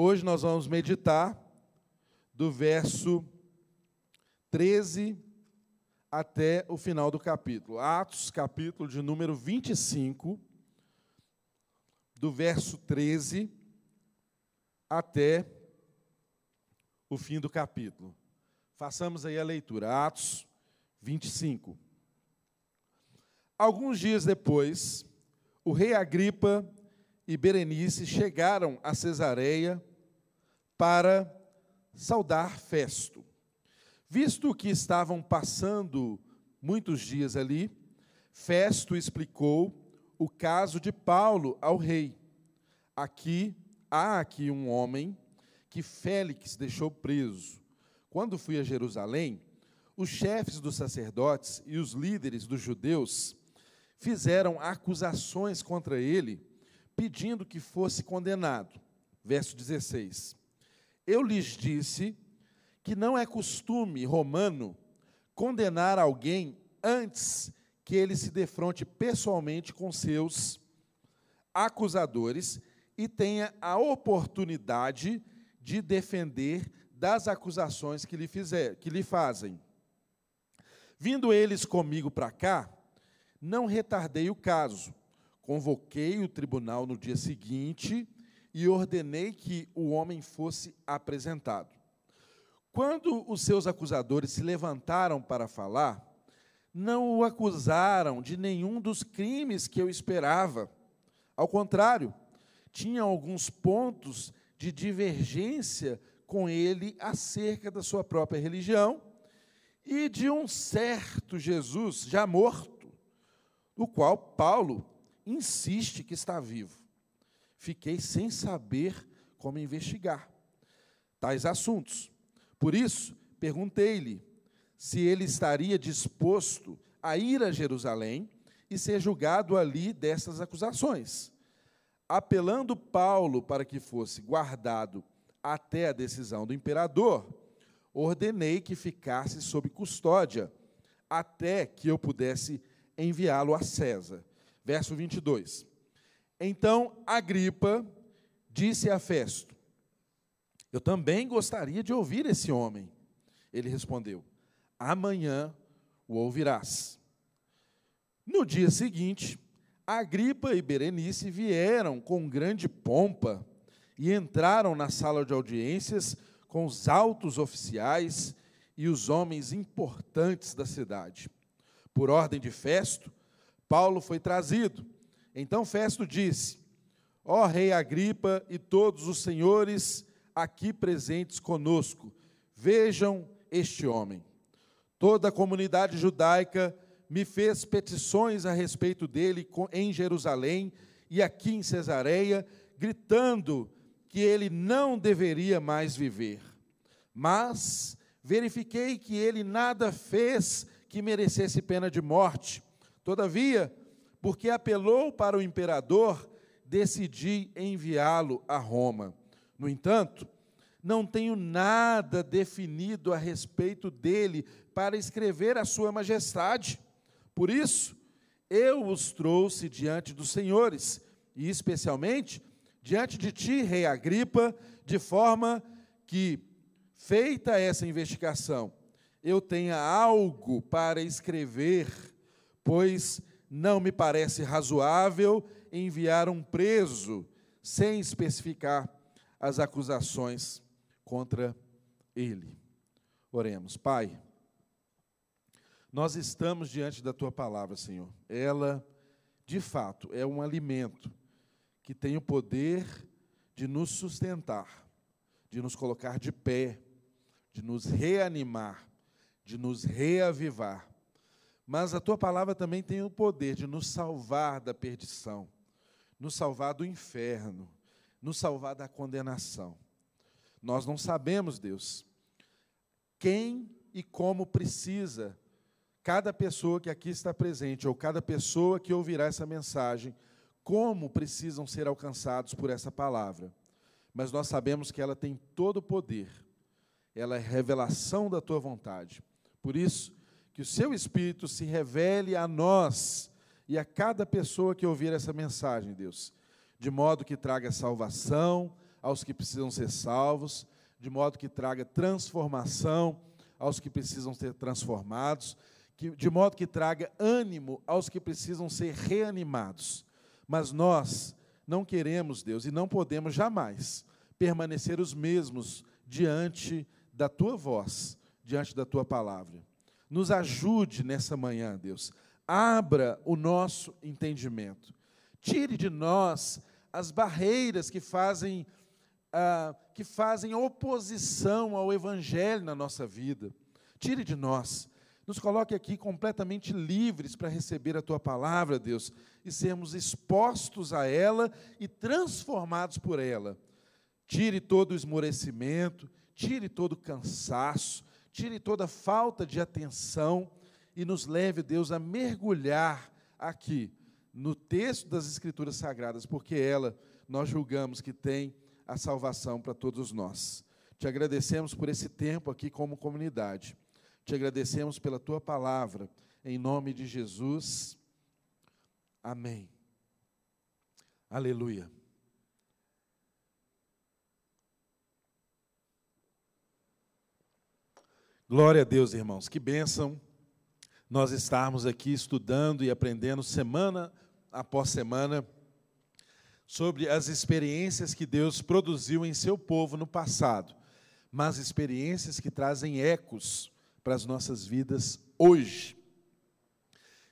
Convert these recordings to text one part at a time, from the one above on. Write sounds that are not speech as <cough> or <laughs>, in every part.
Hoje nós vamos meditar do verso 13 até o final do capítulo. Atos, capítulo de número 25, do verso 13 até o fim do capítulo. Façamos aí a leitura. Atos 25. Alguns dias depois, o rei Agripa e Berenice chegaram a Cesareia para saudar Festo. Visto que estavam passando muitos dias ali, Festo explicou o caso de Paulo ao rei. Aqui há aqui um homem que Félix deixou preso. Quando fui a Jerusalém, os chefes dos sacerdotes e os líderes dos judeus fizeram acusações contra ele, pedindo que fosse condenado. Verso 16. Eu lhes disse que não é costume romano condenar alguém antes que ele se defronte pessoalmente com seus acusadores e tenha a oportunidade de defender das acusações que lhe, fizer, que lhe fazem. Vindo eles comigo para cá, não retardei o caso. Convoquei o tribunal no dia seguinte e ordenei que o homem fosse apresentado. Quando os seus acusadores se levantaram para falar, não o acusaram de nenhum dos crimes que eu esperava. Ao contrário, tinham alguns pontos de divergência com ele acerca da sua própria religião e de um certo Jesus já morto, o qual Paulo insiste que está vivo fiquei sem saber como investigar tais assuntos. Por isso, perguntei-lhe se ele estaria disposto a ir a Jerusalém e ser julgado ali dessas acusações. Apelando Paulo para que fosse guardado até a decisão do imperador, ordenei que ficasse sob custódia até que eu pudesse enviá-lo a César. Verso 22. Então Agripa disse a Festo: Eu também gostaria de ouvir esse homem. Ele respondeu: Amanhã o ouvirás. No dia seguinte, Agripa e Berenice vieram com grande pompa e entraram na sala de audiências com os altos oficiais e os homens importantes da cidade. Por ordem de Festo, Paulo foi trazido então Festo disse: Ó rei Agripa e todos os senhores aqui presentes conosco, vejam este homem. Toda a comunidade judaica me fez petições a respeito dele em Jerusalém e aqui em Cesareia, gritando que ele não deveria mais viver. Mas verifiquei que ele nada fez que merecesse pena de morte. Todavia, porque apelou para o imperador, decidi enviá-lo a Roma. No entanto, não tenho nada definido a respeito dele para escrever a sua majestade. Por isso, eu os trouxe diante dos senhores, e especialmente diante de ti, rei Agripa, de forma que, feita essa investigação, eu tenha algo para escrever, pois não me parece razoável enviar um preso sem especificar as acusações contra ele. Oremos, Pai. Nós estamos diante da tua palavra, Senhor. Ela, de fato, é um alimento que tem o poder de nos sustentar, de nos colocar de pé, de nos reanimar, de nos reavivar mas a tua palavra também tem o poder de nos salvar da perdição, nos salvar do inferno, nos salvar da condenação. Nós não sabemos, Deus, quem e como precisa cada pessoa que aqui está presente, ou cada pessoa que ouvirá essa mensagem, como precisam ser alcançados por essa palavra. Mas nós sabemos que ela tem todo o poder, ela é revelação da tua vontade. Por isso, que o seu Espírito se revele a nós e a cada pessoa que ouvir essa mensagem, Deus, de modo que traga salvação, aos que precisam ser salvos, de modo que traga transformação aos que precisam ser transformados, que, de modo que traga ânimo aos que precisam ser reanimados. Mas nós não queremos, Deus, e não podemos jamais permanecer os mesmos diante da tua voz, diante da tua palavra. Nos ajude nessa manhã, Deus. Abra o nosso entendimento. Tire de nós as barreiras que fazem ah, que fazem oposição ao Evangelho na nossa vida. Tire de nós. Nos coloque aqui completamente livres para receber a tua palavra, Deus, e sermos expostos a ela e transformados por ela. Tire todo o esmorecimento, tire todo o cansaço, tire toda falta de atenção e nos leve, Deus, a mergulhar aqui no texto das Escrituras Sagradas, porque ela nós julgamos que tem a salvação para todos nós. Te agradecemos por esse tempo aqui como comunidade. Te agradecemos pela tua palavra. Em nome de Jesus. Amém. Aleluia. Glória a Deus, irmãos. Que bênção nós estarmos aqui estudando e aprendendo semana após semana sobre as experiências que Deus produziu em seu povo no passado, mas experiências que trazem ecos para as nossas vidas hoje.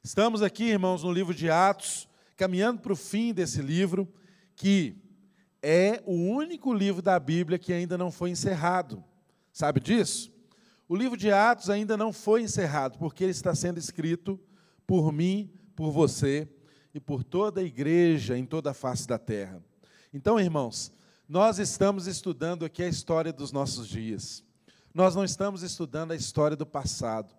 Estamos aqui, irmãos, no livro de Atos, caminhando para o fim desse livro, que é o único livro da Bíblia que ainda não foi encerrado. Sabe disso? O livro de Atos ainda não foi encerrado, porque ele está sendo escrito por mim, por você, e por toda a igreja em toda a face da terra. Então, irmãos, nós estamos estudando aqui a história dos nossos dias. Nós não estamos estudando a história do passado.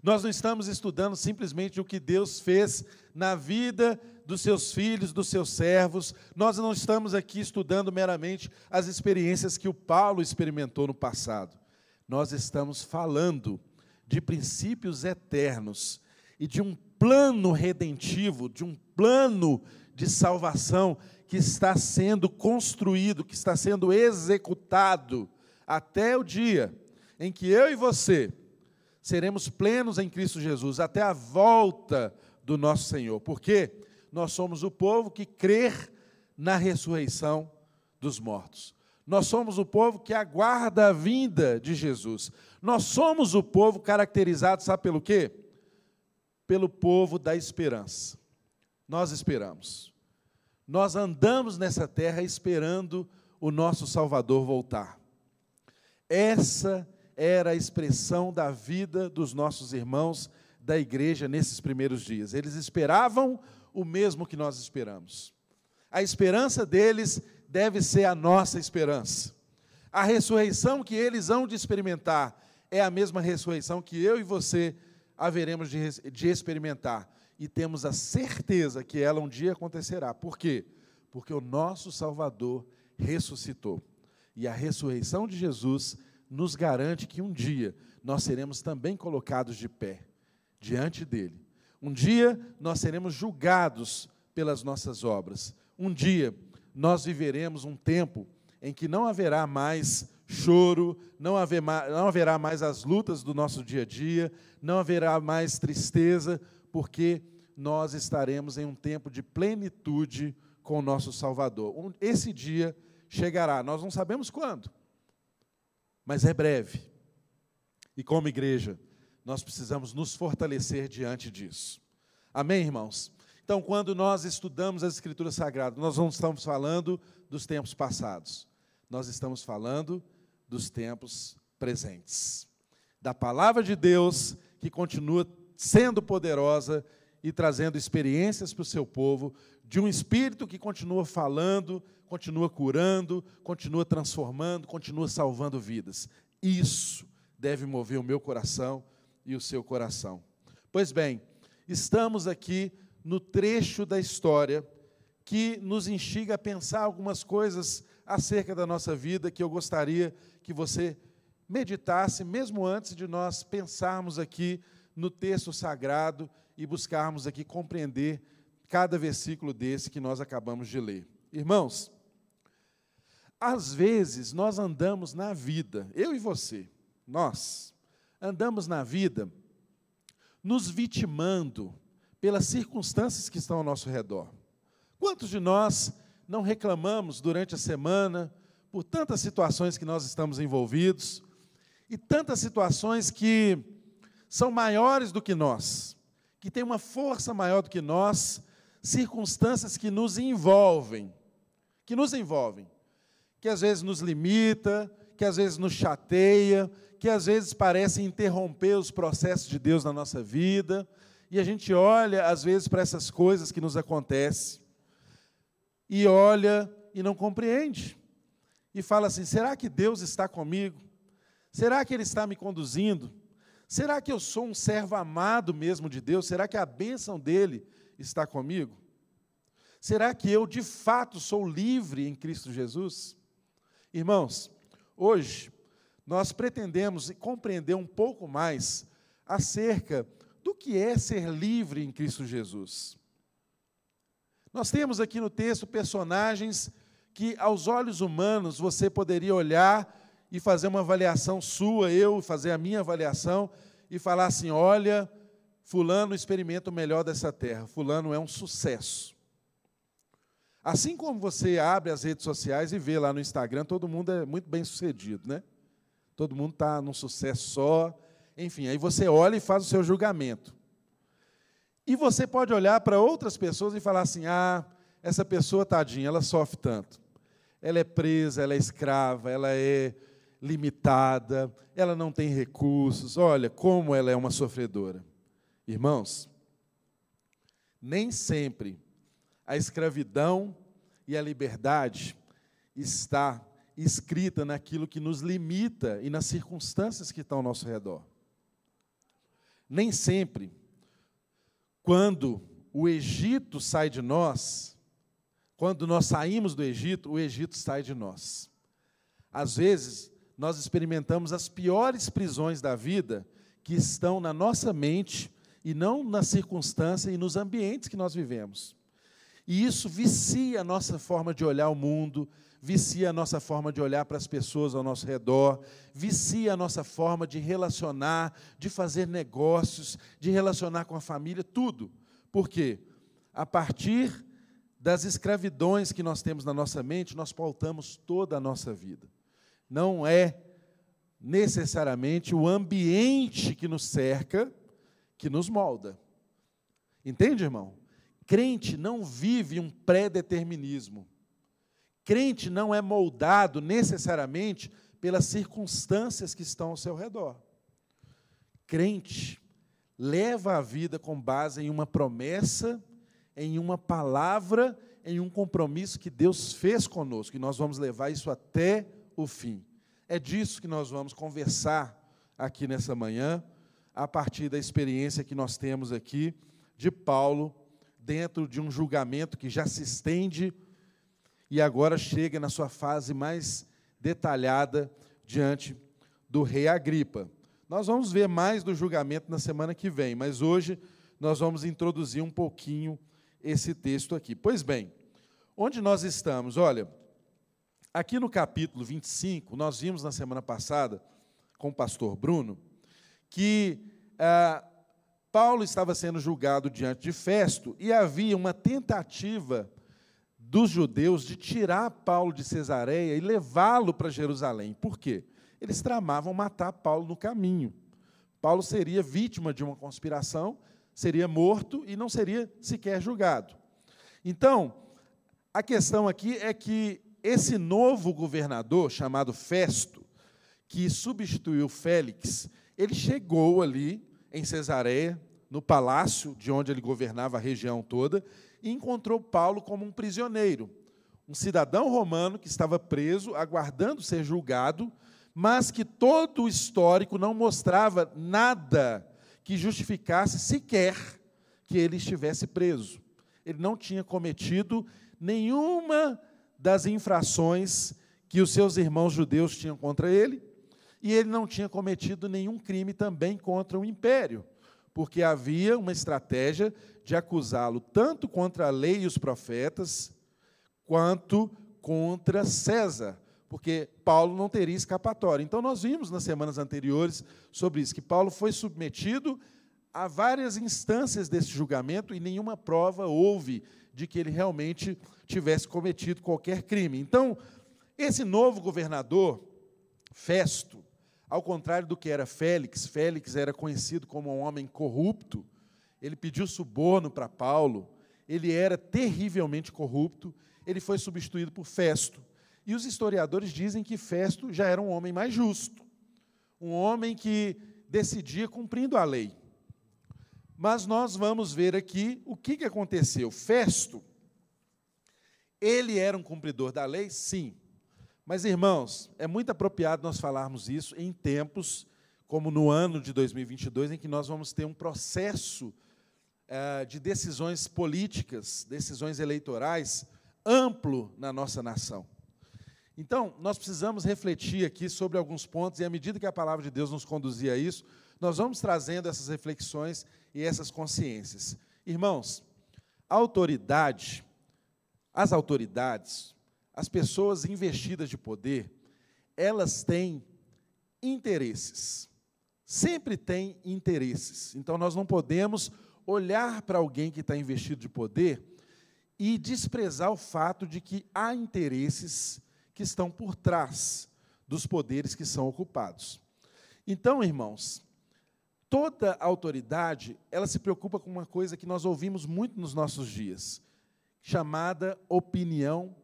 Nós não estamos estudando simplesmente o que Deus fez na vida dos seus filhos, dos seus servos. Nós não estamos aqui estudando meramente as experiências que o Paulo experimentou no passado. Nós estamos falando de princípios eternos e de um plano redentivo, de um plano de salvação que está sendo construído, que está sendo executado até o dia em que eu e você seremos plenos em Cristo Jesus, até a volta do nosso Senhor. Porque nós somos o povo que crê na ressurreição dos mortos. Nós somos o povo que aguarda a vinda de Jesus. Nós somos o povo caracterizado, sabe pelo quê? pelo povo da esperança. Nós esperamos. Nós andamos nessa terra esperando o nosso Salvador voltar. Essa era a expressão da vida dos nossos irmãos da igreja nesses primeiros dias. Eles esperavam o mesmo que nós esperamos. A esperança deles deve ser a nossa esperança. A ressurreição que eles hão de experimentar é a mesma ressurreição que eu e você haveremos de, de experimentar. E temos a certeza que ela um dia acontecerá. Por quê? Porque o nosso Salvador ressuscitou. E a ressurreição de Jesus nos garante que um dia nós seremos também colocados de pé diante dele. Um dia nós seremos julgados pelas nossas obras. Um dia nós viveremos um tempo em que não haverá mais choro, não, haver não haverá mais as lutas do nosso dia a dia, não haverá mais tristeza, porque nós estaremos em um tempo de plenitude com o nosso Salvador. Esse dia chegará, nós não sabemos quando, mas é breve. E como igreja, nós precisamos nos fortalecer diante disso. Amém, irmãos? Então, quando nós estudamos as Escrituras Sagradas, nós não estamos falando dos tempos passados, nós estamos falando dos tempos presentes. Da palavra de Deus que continua sendo poderosa e trazendo experiências para o seu povo, de um espírito que continua falando, continua curando, continua transformando, continua salvando vidas. Isso deve mover o meu coração e o seu coração. Pois bem, estamos aqui no trecho da história que nos instiga a pensar algumas coisas acerca da nossa vida que eu gostaria que você meditasse, mesmo antes de nós pensarmos aqui no texto sagrado e buscarmos aqui compreender cada versículo desse que nós acabamos de ler. Irmãos, às vezes nós andamos na vida, eu e você, nós andamos na vida nos vitimando pelas circunstâncias que estão ao nosso redor. Quantos de nós não reclamamos durante a semana por tantas situações que nós estamos envolvidos e tantas situações que são maiores do que nós, que têm uma força maior do que nós, circunstâncias que nos envolvem, que nos envolvem, que às vezes nos limita, que às vezes nos chateia, que às vezes parece interromper os processos de Deus na nossa vida, e a gente olha, às vezes, para essas coisas que nos acontecem, e olha e não compreende. E fala assim: será que Deus está comigo? Será que Ele está me conduzindo? Será que eu sou um servo amado mesmo de Deus? Será que a bênção dele está comigo? Será que eu de fato sou livre em Cristo Jesus? Irmãos, hoje nós pretendemos compreender um pouco mais acerca do que é ser livre em Cristo Jesus. Nós temos aqui no texto personagens que, aos olhos humanos, você poderia olhar e fazer uma avaliação sua, eu fazer a minha avaliação e falar assim: olha, Fulano experimenta o melhor dessa terra, Fulano é um sucesso. Assim como você abre as redes sociais e vê lá no Instagram, todo mundo é muito bem sucedido, né? Todo mundo está num sucesso só, enfim, aí você olha e faz o seu julgamento. E você pode olhar para outras pessoas e falar assim: ah, essa pessoa, tadinha, ela sofre tanto. Ela é presa, ela é escrava, ela é limitada, ela não tem recursos. Olha como ela é uma sofredora. Irmãos, nem sempre a escravidão e a liberdade está escrita naquilo que nos limita e nas circunstâncias que estão ao nosso redor. Nem sempre, quando o Egito sai de nós, quando nós saímos do Egito, o Egito sai de nós. Às vezes, nós experimentamos as piores prisões da vida que estão na nossa mente e não na circunstância e nos ambientes que nós vivemos. E isso vicia a nossa forma de olhar o mundo, vicia a nossa forma de olhar para as pessoas ao nosso redor, vicia a nossa forma de relacionar, de fazer negócios, de relacionar com a família, tudo. Por quê? A partir das escravidões que nós temos na nossa mente, nós pautamos toda a nossa vida. Não é necessariamente o ambiente que nos cerca que nos molda. Entende, irmão? Crente não vive um pré-determinismo. Crente não é moldado necessariamente pelas circunstâncias que estão ao seu redor. Crente leva a vida com base em uma promessa, em uma palavra, em um compromisso que Deus fez conosco, e nós vamos levar isso até o fim. É disso que nós vamos conversar aqui nessa manhã, a partir da experiência que nós temos aqui de Paulo, dentro de um julgamento que já se estende e agora chega na sua fase mais detalhada diante do rei Agripa. Nós vamos ver mais do julgamento na semana que vem, mas hoje nós vamos introduzir um pouquinho esse texto aqui. Pois bem, onde nós estamos? Olha, aqui no capítulo 25, nós vimos na semana passada com o pastor Bruno que ah, Paulo estava sendo julgado diante de Festo e havia uma tentativa dos judeus de tirar Paulo de Cesareia e levá-lo para Jerusalém. Por quê? Eles tramavam matar Paulo no caminho. Paulo seria vítima de uma conspiração, seria morto e não seria sequer julgado. Então, a questão aqui é que esse novo governador, chamado Festo, que substituiu Félix, ele chegou ali em Cesareia, no palácio de onde ele governava a região toda, e encontrou Paulo como um prisioneiro, um cidadão romano que estava preso, aguardando ser julgado, mas que todo o histórico não mostrava nada que justificasse sequer que ele estivesse preso. Ele não tinha cometido nenhuma das infrações que os seus irmãos judeus tinham contra ele, e ele não tinha cometido nenhum crime também contra o império porque havia uma estratégia de acusá-lo tanto contra a lei e os profetas, quanto contra César, porque Paulo não teria escapatória. Então, nós vimos nas semanas anteriores sobre isso, que Paulo foi submetido a várias instâncias desse julgamento e nenhuma prova houve de que ele realmente tivesse cometido qualquer crime. Então, esse novo governador, Festo, ao contrário do que era Félix, Félix era conhecido como um homem corrupto, ele pediu suborno para Paulo, ele era terrivelmente corrupto, ele foi substituído por Festo. E os historiadores dizem que Festo já era um homem mais justo, um homem que decidia cumprindo a lei. Mas nós vamos ver aqui o que, que aconteceu. Festo, ele era um cumpridor da lei? Sim. Mas, irmãos, é muito apropriado nós falarmos isso em tempos como no ano de 2022, em que nós vamos ter um processo eh, de decisões políticas, decisões eleitorais amplo na nossa nação. Então, nós precisamos refletir aqui sobre alguns pontos, e à medida que a palavra de Deus nos conduzir a isso, nós vamos trazendo essas reflexões e essas consciências. Irmãos, a autoridade, as autoridades, as pessoas investidas de poder, elas têm interesses. Sempre têm interesses. Então nós não podemos olhar para alguém que está investido de poder e desprezar o fato de que há interesses que estão por trás dos poderes que são ocupados. Então, irmãos, toda autoridade, ela se preocupa com uma coisa que nós ouvimos muito nos nossos dias, chamada opinião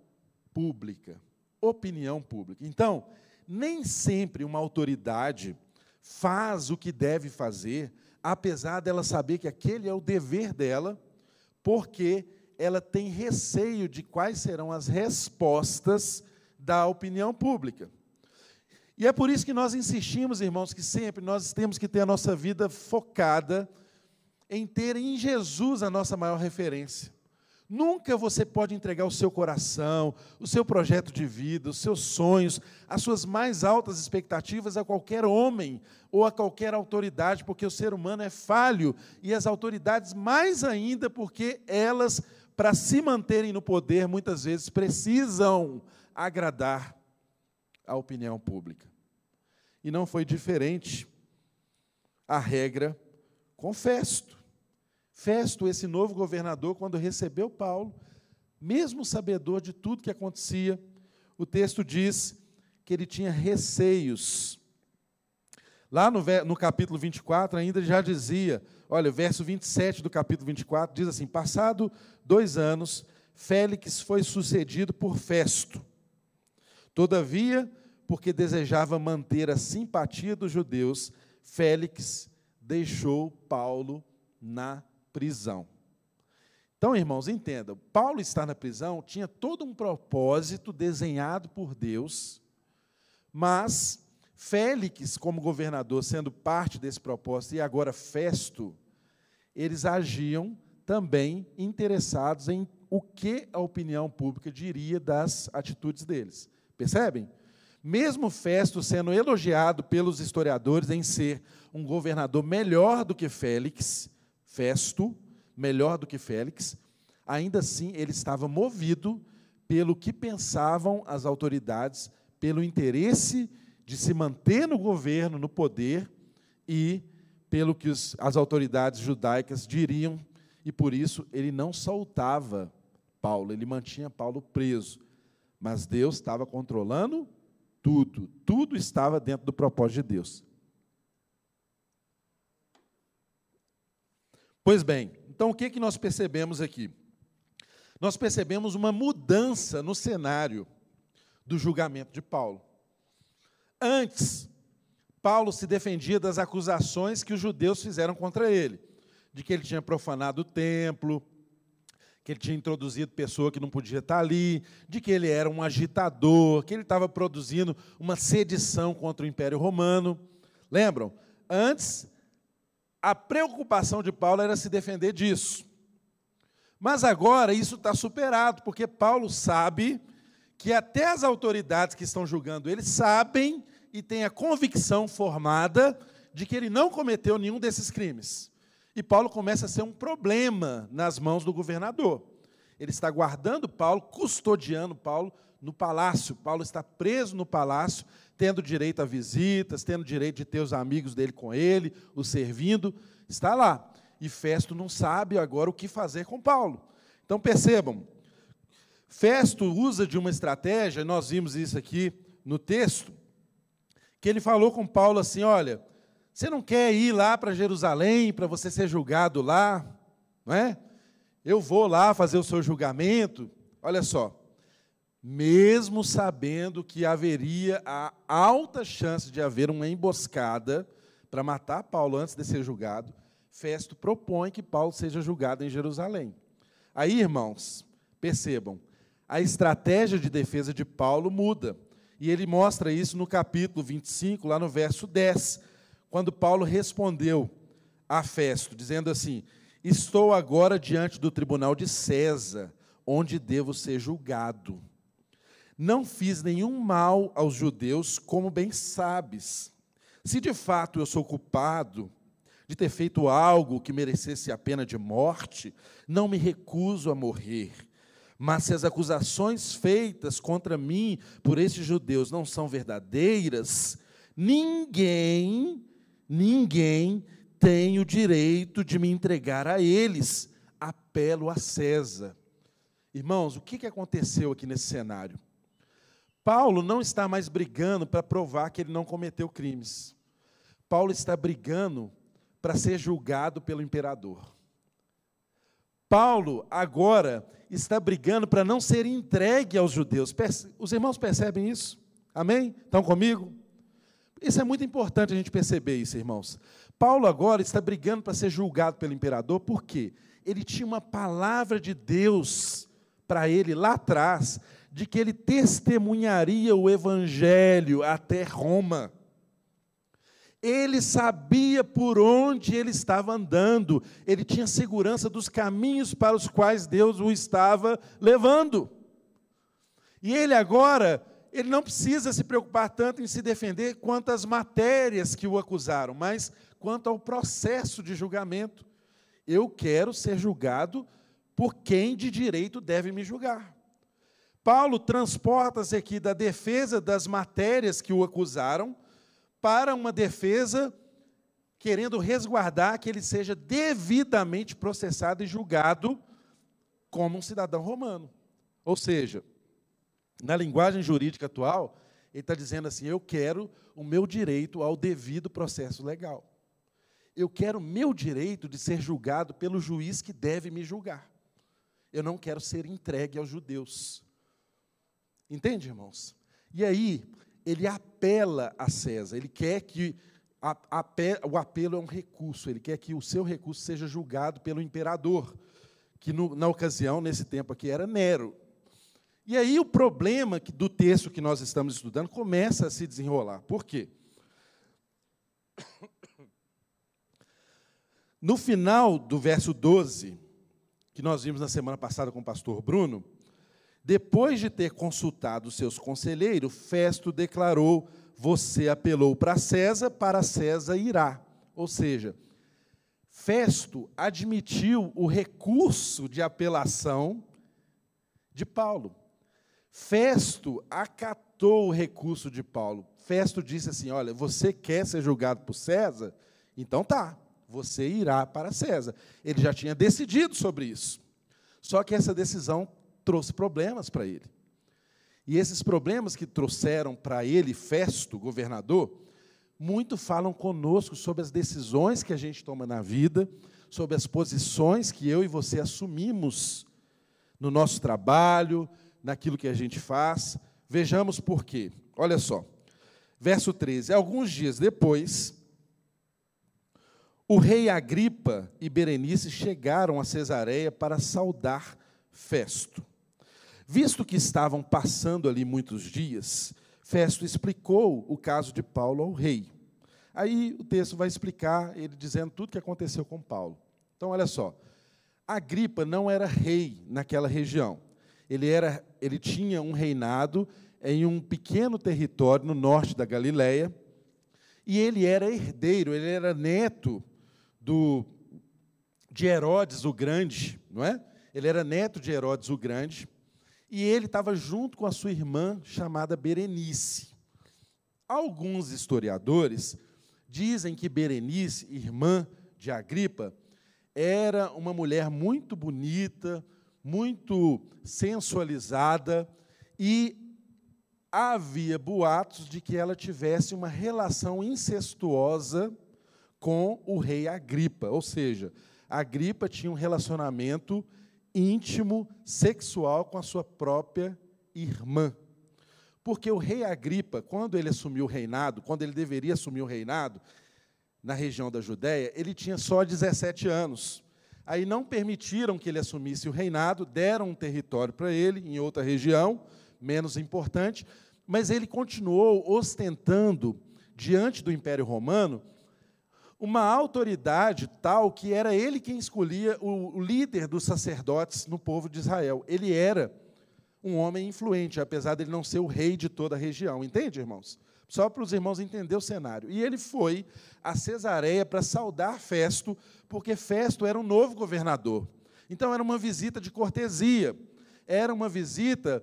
pública. Opinião pública. Então, nem sempre uma autoridade faz o que deve fazer, apesar dela saber que aquele é o dever dela, porque ela tem receio de quais serão as respostas da opinião pública. E é por isso que nós insistimos, irmãos, que sempre nós temos que ter a nossa vida focada em ter em Jesus a nossa maior referência. Nunca você pode entregar o seu coração, o seu projeto de vida, os seus sonhos, as suas mais altas expectativas a qualquer homem ou a qualquer autoridade, porque o ser humano é falho e as autoridades mais ainda porque elas, para se manterem no poder, muitas vezes precisam agradar a opinião pública. E não foi diferente a regra com Festo. Festo, esse novo governador, quando recebeu Paulo, mesmo sabedor de tudo que acontecia, o texto diz que ele tinha receios. Lá no, no capítulo 24, ainda já dizia, olha, o verso 27 do capítulo 24 diz assim: Passado dois anos, Félix foi sucedido por Festo Todavia, porque desejava manter a simpatia dos judeus, Félix deixou Paulo na prisão. Então, irmãos, entendam: Paulo estar na prisão tinha todo um propósito desenhado por Deus, mas Félix, como governador, sendo parte desse propósito, e agora Festo, eles agiam também interessados em o que a opinião pública diria das atitudes deles. Percebem? Mesmo Festo sendo elogiado pelos historiadores em ser um governador melhor do que Félix, Festo, melhor do que Félix, ainda assim ele estava movido pelo que pensavam as autoridades, pelo interesse de se manter no governo, no poder, e pelo que os, as autoridades judaicas diriam, e por isso ele não soltava Paulo, ele mantinha Paulo preso. Mas Deus estava controlando tudo, tudo estava dentro do propósito de Deus. Pois bem, então o que, que nós percebemos aqui? Nós percebemos uma mudança no cenário do julgamento de Paulo. Antes, Paulo se defendia das acusações que os judeus fizeram contra ele, de que ele tinha profanado o templo, que ele tinha introduzido pessoa que não podia estar ali, de que ele era um agitador, que ele estava produzindo uma sedição contra o Império Romano. Lembram? Antes, a preocupação de Paulo era se defender disso. Mas agora isso está superado, porque Paulo sabe que até as autoridades que estão julgando ele sabem e têm a convicção formada de que ele não cometeu nenhum desses crimes. E Paulo começa a ser um problema nas mãos do governador. Ele está guardando Paulo, custodiando Paulo no palácio. Paulo está preso no palácio, tendo direito a visitas, tendo direito de ter os amigos dele com ele, o servindo. Está lá. E Festo não sabe agora o que fazer com Paulo. Então percebam, Festo usa de uma estratégia, nós vimos isso aqui no texto, que ele falou com Paulo assim: olha, você não quer ir lá para Jerusalém para você ser julgado lá, não é? Eu vou lá fazer o seu julgamento. Olha só, mesmo sabendo que haveria a alta chance de haver uma emboscada para matar Paulo antes de ser julgado, Festo propõe que Paulo seja julgado em Jerusalém. Aí, irmãos, percebam, a estratégia de defesa de Paulo muda. E ele mostra isso no capítulo 25, lá no verso 10, quando Paulo respondeu a Festo, dizendo assim: Estou agora diante do tribunal de César, onde devo ser julgado. Não fiz nenhum mal aos judeus, como bem sabes. Se de fato eu sou culpado de ter feito algo que merecesse a pena de morte, não me recuso a morrer. Mas se as acusações feitas contra mim por esses judeus não são verdadeiras, ninguém, ninguém tem o direito de me entregar a eles. Apelo a César. Irmãos, o que aconteceu aqui nesse cenário? Paulo não está mais brigando para provar que ele não cometeu crimes. Paulo está brigando para ser julgado pelo imperador. Paulo agora está brigando para não ser entregue aos judeus. Os irmãos percebem isso? Amém? Estão comigo? Isso é muito importante a gente perceber isso, irmãos. Paulo agora está brigando para ser julgado pelo imperador, por quê? Ele tinha uma palavra de Deus para ele lá atrás, de que ele testemunharia o evangelho até Roma. Ele sabia por onde ele estava andando, ele tinha segurança dos caminhos para os quais Deus o estava levando. E ele agora, ele não precisa se preocupar tanto em se defender quanto às matérias que o acusaram, mas quanto ao processo de julgamento. Eu quero ser julgado por quem de direito deve me julgar. Paulo transporta-se aqui da defesa das matérias que o acusaram para uma defesa querendo resguardar que ele seja devidamente processado e julgado como um cidadão romano. Ou seja, na linguagem jurídica atual, ele está dizendo assim: eu quero o meu direito ao devido processo legal. Eu quero o meu direito de ser julgado pelo juiz que deve me julgar. Eu não quero ser entregue aos judeus. Entende, irmãos? E aí, ele apela a César, ele quer que a, a, o apelo é um recurso, ele quer que o seu recurso seja julgado pelo imperador, que no, na ocasião, nesse tempo aqui, era Nero. E aí o problema do texto que nós estamos estudando começa a se desenrolar. Por quê? No final do verso 12, que nós vimos na semana passada com o pastor Bruno, depois de ter consultado seus conselheiros, Festo declarou: Você apelou para César, para César irá. Ou seja, Festo admitiu o recurso de apelação de Paulo. Festo acatou o recurso de Paulo. Festo disse assim: Olha, você quer ser julgado por César? Então tá, você irá para César. Ele já tinha decidido sobre isso. Só que essa decisão trouxe problemas para ele. E esses problemas que trouxeram para ele, Festo, governador, muito falam conosco sobre as decisões que a gente toma na vida, sobre as posições que eu e você assumimos no nosso trabalho, naquilo que a gente faz. Vejamos por quê. Olha só. Verso 13. Alguns dias depois, o rei Agripa e Berenice chegaram a Cesareia para saudar Festo. Visto que estavam passando ali muitos dias, Festo explicou o caso de Paulo ao rei. Aí o texto vai explicar ele dizendo tudo o que aconteceu com Paulo. Então, olha só. Agripa não era rei naquela região. Ele, era, ele tinha um reinado em um pequeno território no norte da Galiléia, e ele era herdeiro, ele era neto do, de Herodes o Grande, não é? Ele era neto de Herodes o Grande, e ele estava junto com a sua irmã, chamada Berenice. Alguns historiadores dizem que Berenice, irmã de Agripa, era uma mulher muito bonita, muito sensualizada, e havia boatos de que ela tivesse uma relação incestuosa com o rei Agripa, ou seja, Agripa tinha um relacionamento íntimo, sexual com a sua própria irmã. Porque o rei Agripa, quando ele assumiu o reinado, quando ele deveria assumir o reinado na região da Judéia, ele tinha só 17 anos. Aí não permitiram que ele assumisse o reinado, deram um território para ele em outra região, menos importante, mas ele continuou ostentando diante do Império Romano uma autoridade tal que era ele quem escolhia o líder dos sacerdotes no povo de Israel. Ele era um homem influente, apesar de ele não ser o rei de toda a região. Entende, irmãos? Só para os irmãos entenderem o cenário. E ele foi a Cesareia para saudar Festo, porque Festo era um novo governador. Então era uma visita de cortesia, era uma visita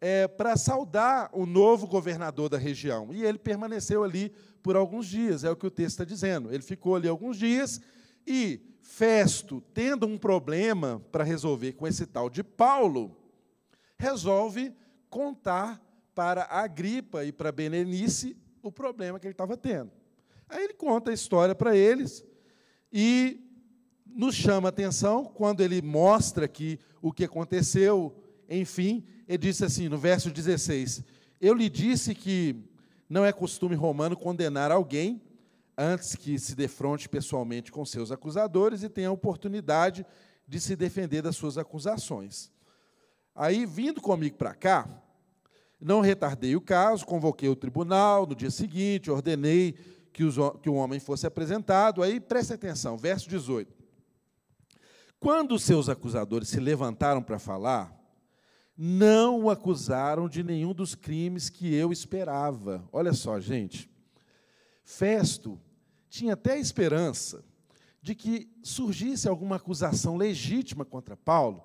é, para saudar o novo governador da região. E ele permaneceu ali por alguns dias, é o que o texto está dizendo. Ele ficou ali alguns dias e Festo, tendo um problema para resolver com esse tal de Paulo, resolve contar para Agripa e para Benenice o problema que ele estava tendo. Aí ele conta a história para eles e nos chama a atenção quando ele mostra que o que aconteceu, enfim, ele disse assim no verso 16: Eu lhe disse que não é costume romano condenar alguém antes que se defronte pessoalmente com seus acusadores e tenha a oportunidade de se defender das suas acusações. Aí, vindo comigo para cá, não retardei o caso, convoquei o tribunal no dia seguinte, ordenei que, os, que o homem fosse apresentado. Aí, preste atenção, verso 18. Quando os seus acusadores se levantaram para falar, não o acusaram de nenhum dos crimes que eu esperava. Olha só, gente. Festo tinha até esperança de que surgisse alguma acusação legítima contra Paulo,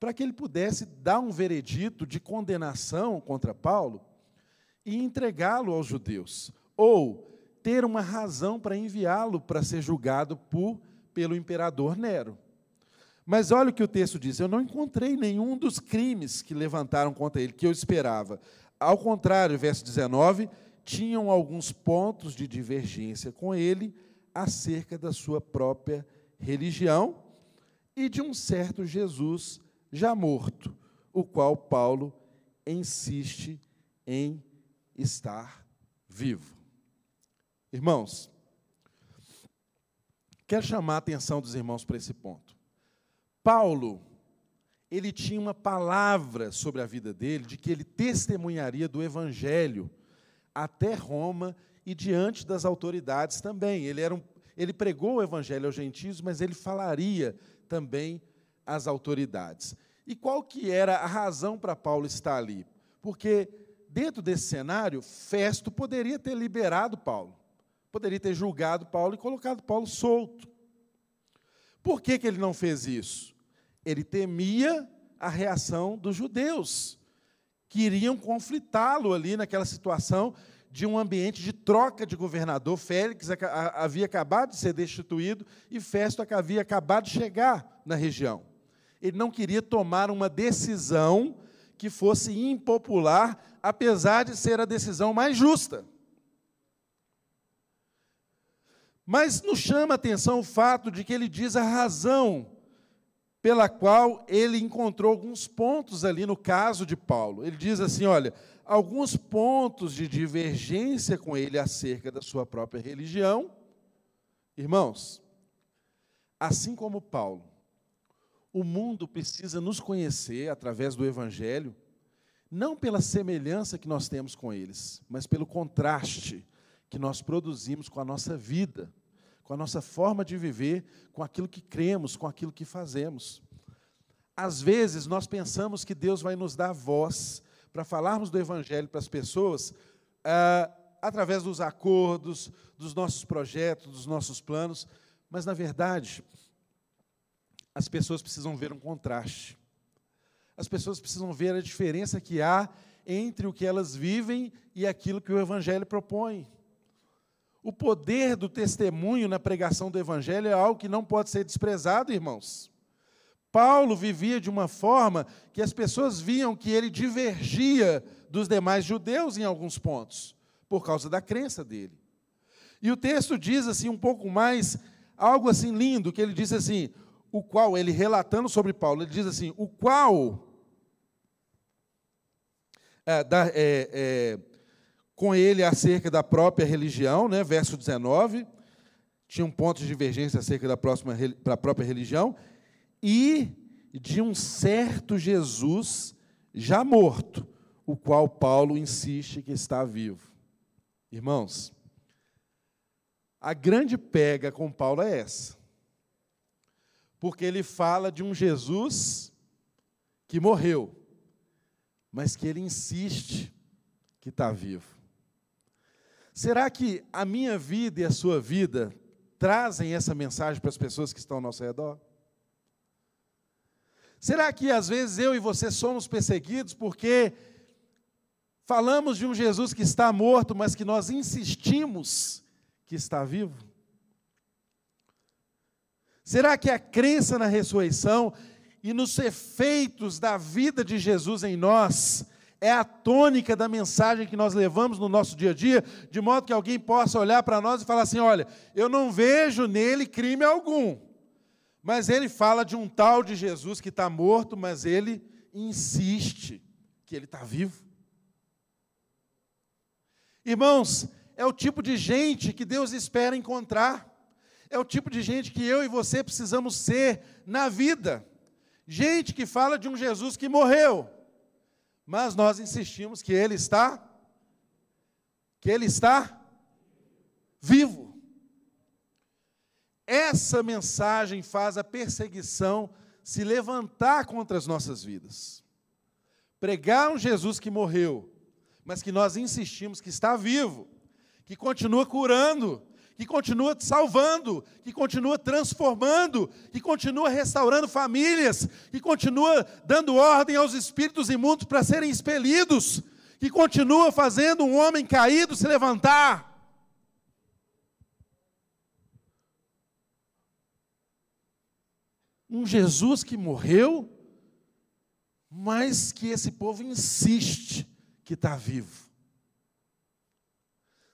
para que ele pudesse dar um veredito de condenação contra Paulo e entregá-lo aos judeus, ou ter uma razão para enviá-lo para ser julgado por, pelo imperador Nero. Mas olha o que o texto diz: eu não encontrei nenhum dos crimes que levantaram contra ele, que eu esperava. Ao contrário, verso 19, tinham alguns pontos de divergência com ele acerca da sua própria religião e de um certo Jesus já morto, o qual Paulo insiste em estar vivo. Irmãos, quero chamar a atenção dos irmãos para esse ponto. Paulo, ele tinha uma palavra sobre a vida dele, de que ele testemunharia do Evangelho até Roma e diante das autoridades também. Ele, era um, ele pregou o Evangelho aos gentios, mas ele falaria também às autoridades. E qual que era a razão para Paulo estar ali? Porque dentro desse cenário, Festo poderia ter liberado Paulo, poderia ter julgado Paulo e colocado Paulo solto. Por que, que ele não fez isso? Ele temia a reação dos judeus, que iriam conflitá-lo ali naquela situação de um ambiente de troca de governador. Félix havia acabado de ser destituído e Festo havia acabado de chegar na região. Ele não queria tomar uma decisão que fosse impopular, apesar de ser a decisão mais justa. Mas nos chama a atenção o fato de que ele diz a razão pela qual ele encontrou alguns pontos ali no caso de Paulo. Ele diz assim: olha, alguns pontos de divergência com ele acerca da sua própria religião. Irmãos, assim como Paulo, o mundo precisa nos conhecer através do Evangelho, não pela semelhança que nós temos com eles, mas pelo contraste que nós produzimos com a nossa vida com a nossa forma de viver, com aquilo que cremos, com aquilo que fazemos. Às vezes nós pensamos que Deus vai nos dar voz para falarmos do Evangelho para as pessoas ah, através dos acordos, dos nossos projetos, dos nossos planos, mas na verdade as pessoas precisam ver um contraste. as pessoas precisam ver a diferença que há entre o que elas vivem e aquilo que o Evangelho propõe. O poder do testemunho na pregação do Evangelho é algo que não pode ser desprezado, irmãos. Paulo vivia de uma forma que as pessoas viam que ele divergia dos demais judeus em alguns pontos, por causa da crença dele. E o texto diz assim um pouco mais, algo assim lindo, que ele diz assim, o qual, ele relatando sobre Paulo, ele diz assim, o qual é, da, é, é, com ele acerca da própria religião, né, verso 19, tinha um ponto de divergência acerca da, próxima, da própria religião, e de um certo Jesus já morto, o qual Paulo insiste que está vivo. Irmãos, a grande pega com Paulo é essa. Porque ele fala de um Jesus que morreu, mas que ele insiste que está vivo. Será que a minha vida e a sua vida trazem essa mensagem para as pessoas que estão ao nosso redor? Será que às vezes eu e você somos perseguidos porque falamos de um Jesus que está morto, mas que nós insistimos que está vivo? Será que a crença na ressurreição e nos efeitos da vida de Jesus em nós é a tônica da mensagem que nós levamos no nosso dia a dia, de modo que alguém possa olhar para nós e falar assim: olha, eu não vejo nele crime algum, mas ele fala de um tal de Jesus que está morto, mas ele insiste que ele está vivo. Irmãos, é o tipo de gente que Deus espera encontrar, é o tipo de gente que eu e você precisamos ser na vida. Gente que fala de um Jesus que morreu, mas nós insistimos que ele está que ele está vivo. Essa mensagem faz a perseguição se levantar contra as nossas vidas. Pregar um Jesus que morreu, mas que nós insistimos que está vivo, que continua curando, que continua salvando, que continua transformando, que continua restaurando famílias, que continua dando ordem aos espíritos imundos para serem expelidos, que continua fazendo um homem caído se levantar. Um Jesus que morreu, mas que esse povo insiste que está vivo.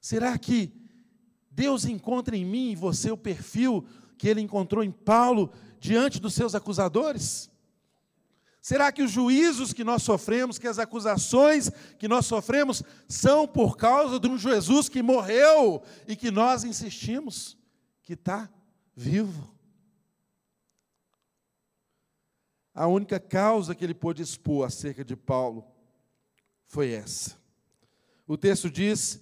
Será que Deus encontra em mim e você o perfil que ele encontrou em Paulo diante dos seus acusadores? Será que os juízos que nós sofremos, que as acusações que nós sofremos, são por causa de um Jesus que morreu e que nós insistimos que está vivo? A única causa que ele pôde expor acerca de Paulo foi essa. O texto diz,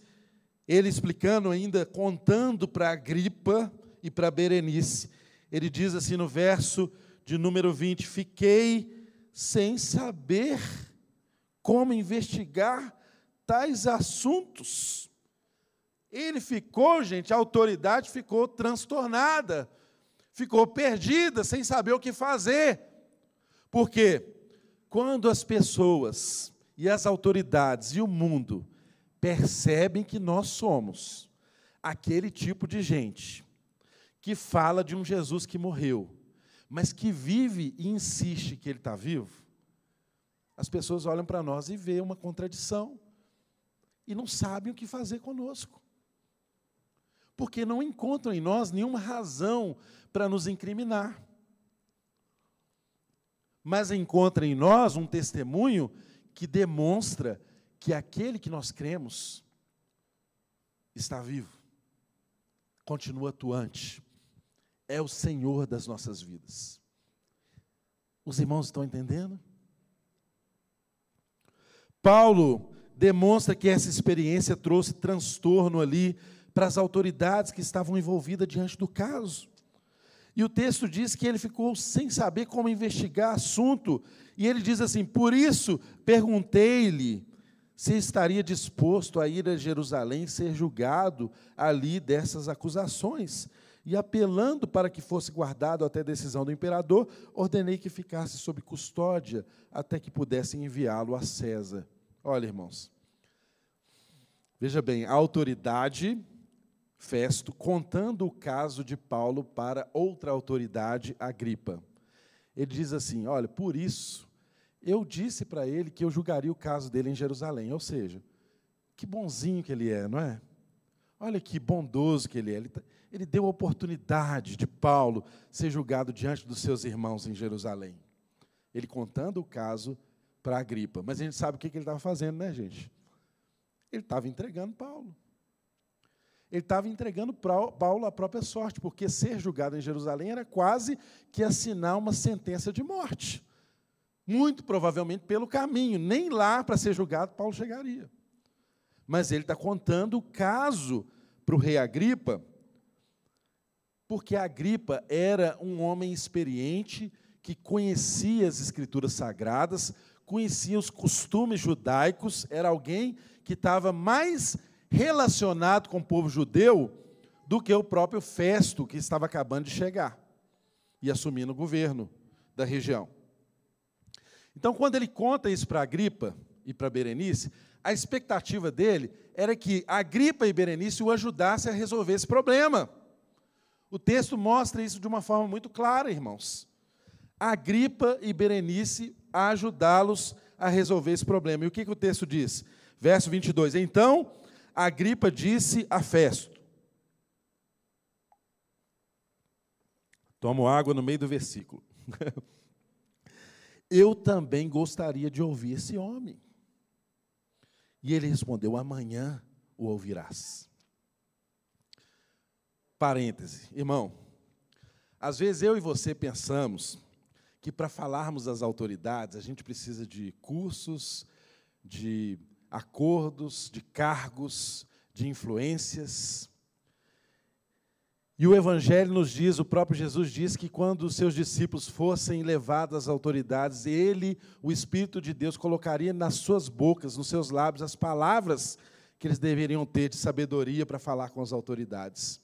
ele explicando ainda, contando para Agripa e para Berenice, ele diz assim no verso de número 20: Fiquei sem saber como investigar tais assuntos. Ele ficou, gente, a autoridade ficou transtornada, ficou perdida, sem saber o que fazer. Porque quando as pessoas e as autoridades e o mundo percebem que nós somos aquele tipo de gente que fala de um Jesus que morreu, mas que vive e insiste que ele está vivo, as pessoas olham para nós e veem uma contradição e não sabem o que fazer conosco. Porque não encontram em nós nenhuma razão para nos incriminar mas encontra em nós um testemunho que demonstra que aquele que nós cremos está vivo, continua atuante, é o Senhor das nossas vidas. Os irmãos estão entendendo? Paulo demonstra que essa experiência trouxe transtorno ali para as autoridades que estavam envolvidas diante do caso. E o texto diz que ele ficou sem saber como investigar assunto. E ele diz assim: Por isso perguntei-lhe se estaria disposto a ir a Jerusalém ser julgado ali dessas acusações. E apelando para que fosse guardado até a decisão do imperador, ordenei que ficasse sob custódia até que pudessem enviá-lo a César. Olha, irmãos. Veja bem, a autoridade, Festo, contando o caso de Paulo para outra autoridade, Agripa. Ele diz assim: Olha, por isso eu disse para ele que eu julgaria o caso dele em Jerusalém. Ou seja, que bonzinho que ele é, não é? Olha que bondoso que ele é. Ele, tá, ele deu a oportunidade de Paulo ser julgado diante dos seus irmãos em Jerusalém. Ele contando o caso para Agripa. Mas a gente sabe o que ele estava fazendo, né, gente? Ele estava entregando Paulo. Ele estava entregando Paulo à própria sorte, porque ser julgado em Jerusalém era quase que assinar uma sentença de morte. Muito provavelmente pelo caminho, nem lá para ser julgado Paulo chegaria. Mas ele está contando o caso para o rei Agripa, porque Agripa era um homem experiente que conhecia as escrituras sagradas, conhecia os costumes judaicos, era alguém que estava mais relacionado com o povo judeu do que o próprio Festo, que estava acabando de chegar e assumindo o governo da região. Então, quando ele conta isso para Agripa e para Berenice, a expectativa dele era que Agripa e Berenice o ajudassem a resolver esse problema. O texto mostra isso de uma forma muito clara, irmãos. Agripa e Berenice a ajudá-los a resolver esse problema. E o que, que o texto diz? Verso 22. Então, Agripa disse a Festo. Tomo água no meio do versículo. <laughs> Eu também gostaria de ouvir esse homem. E ele respondeu: Amanhã o ouvirás. Parêntese, irmão. Às vezes eu e você pensamos que para falarmos às autoridades a gente precisa de cursos, de acordos, de cargos, de influências. E o Evangelho nos diz, o próprio Jesus diz que quando os seus discípulos fossem levados às autoridades, ele, o Espírito de Deus, colocaria nas suas bocas, nos seus lábios, as palavras que eles deveriam ter de sabedoria para falar com as autoridades.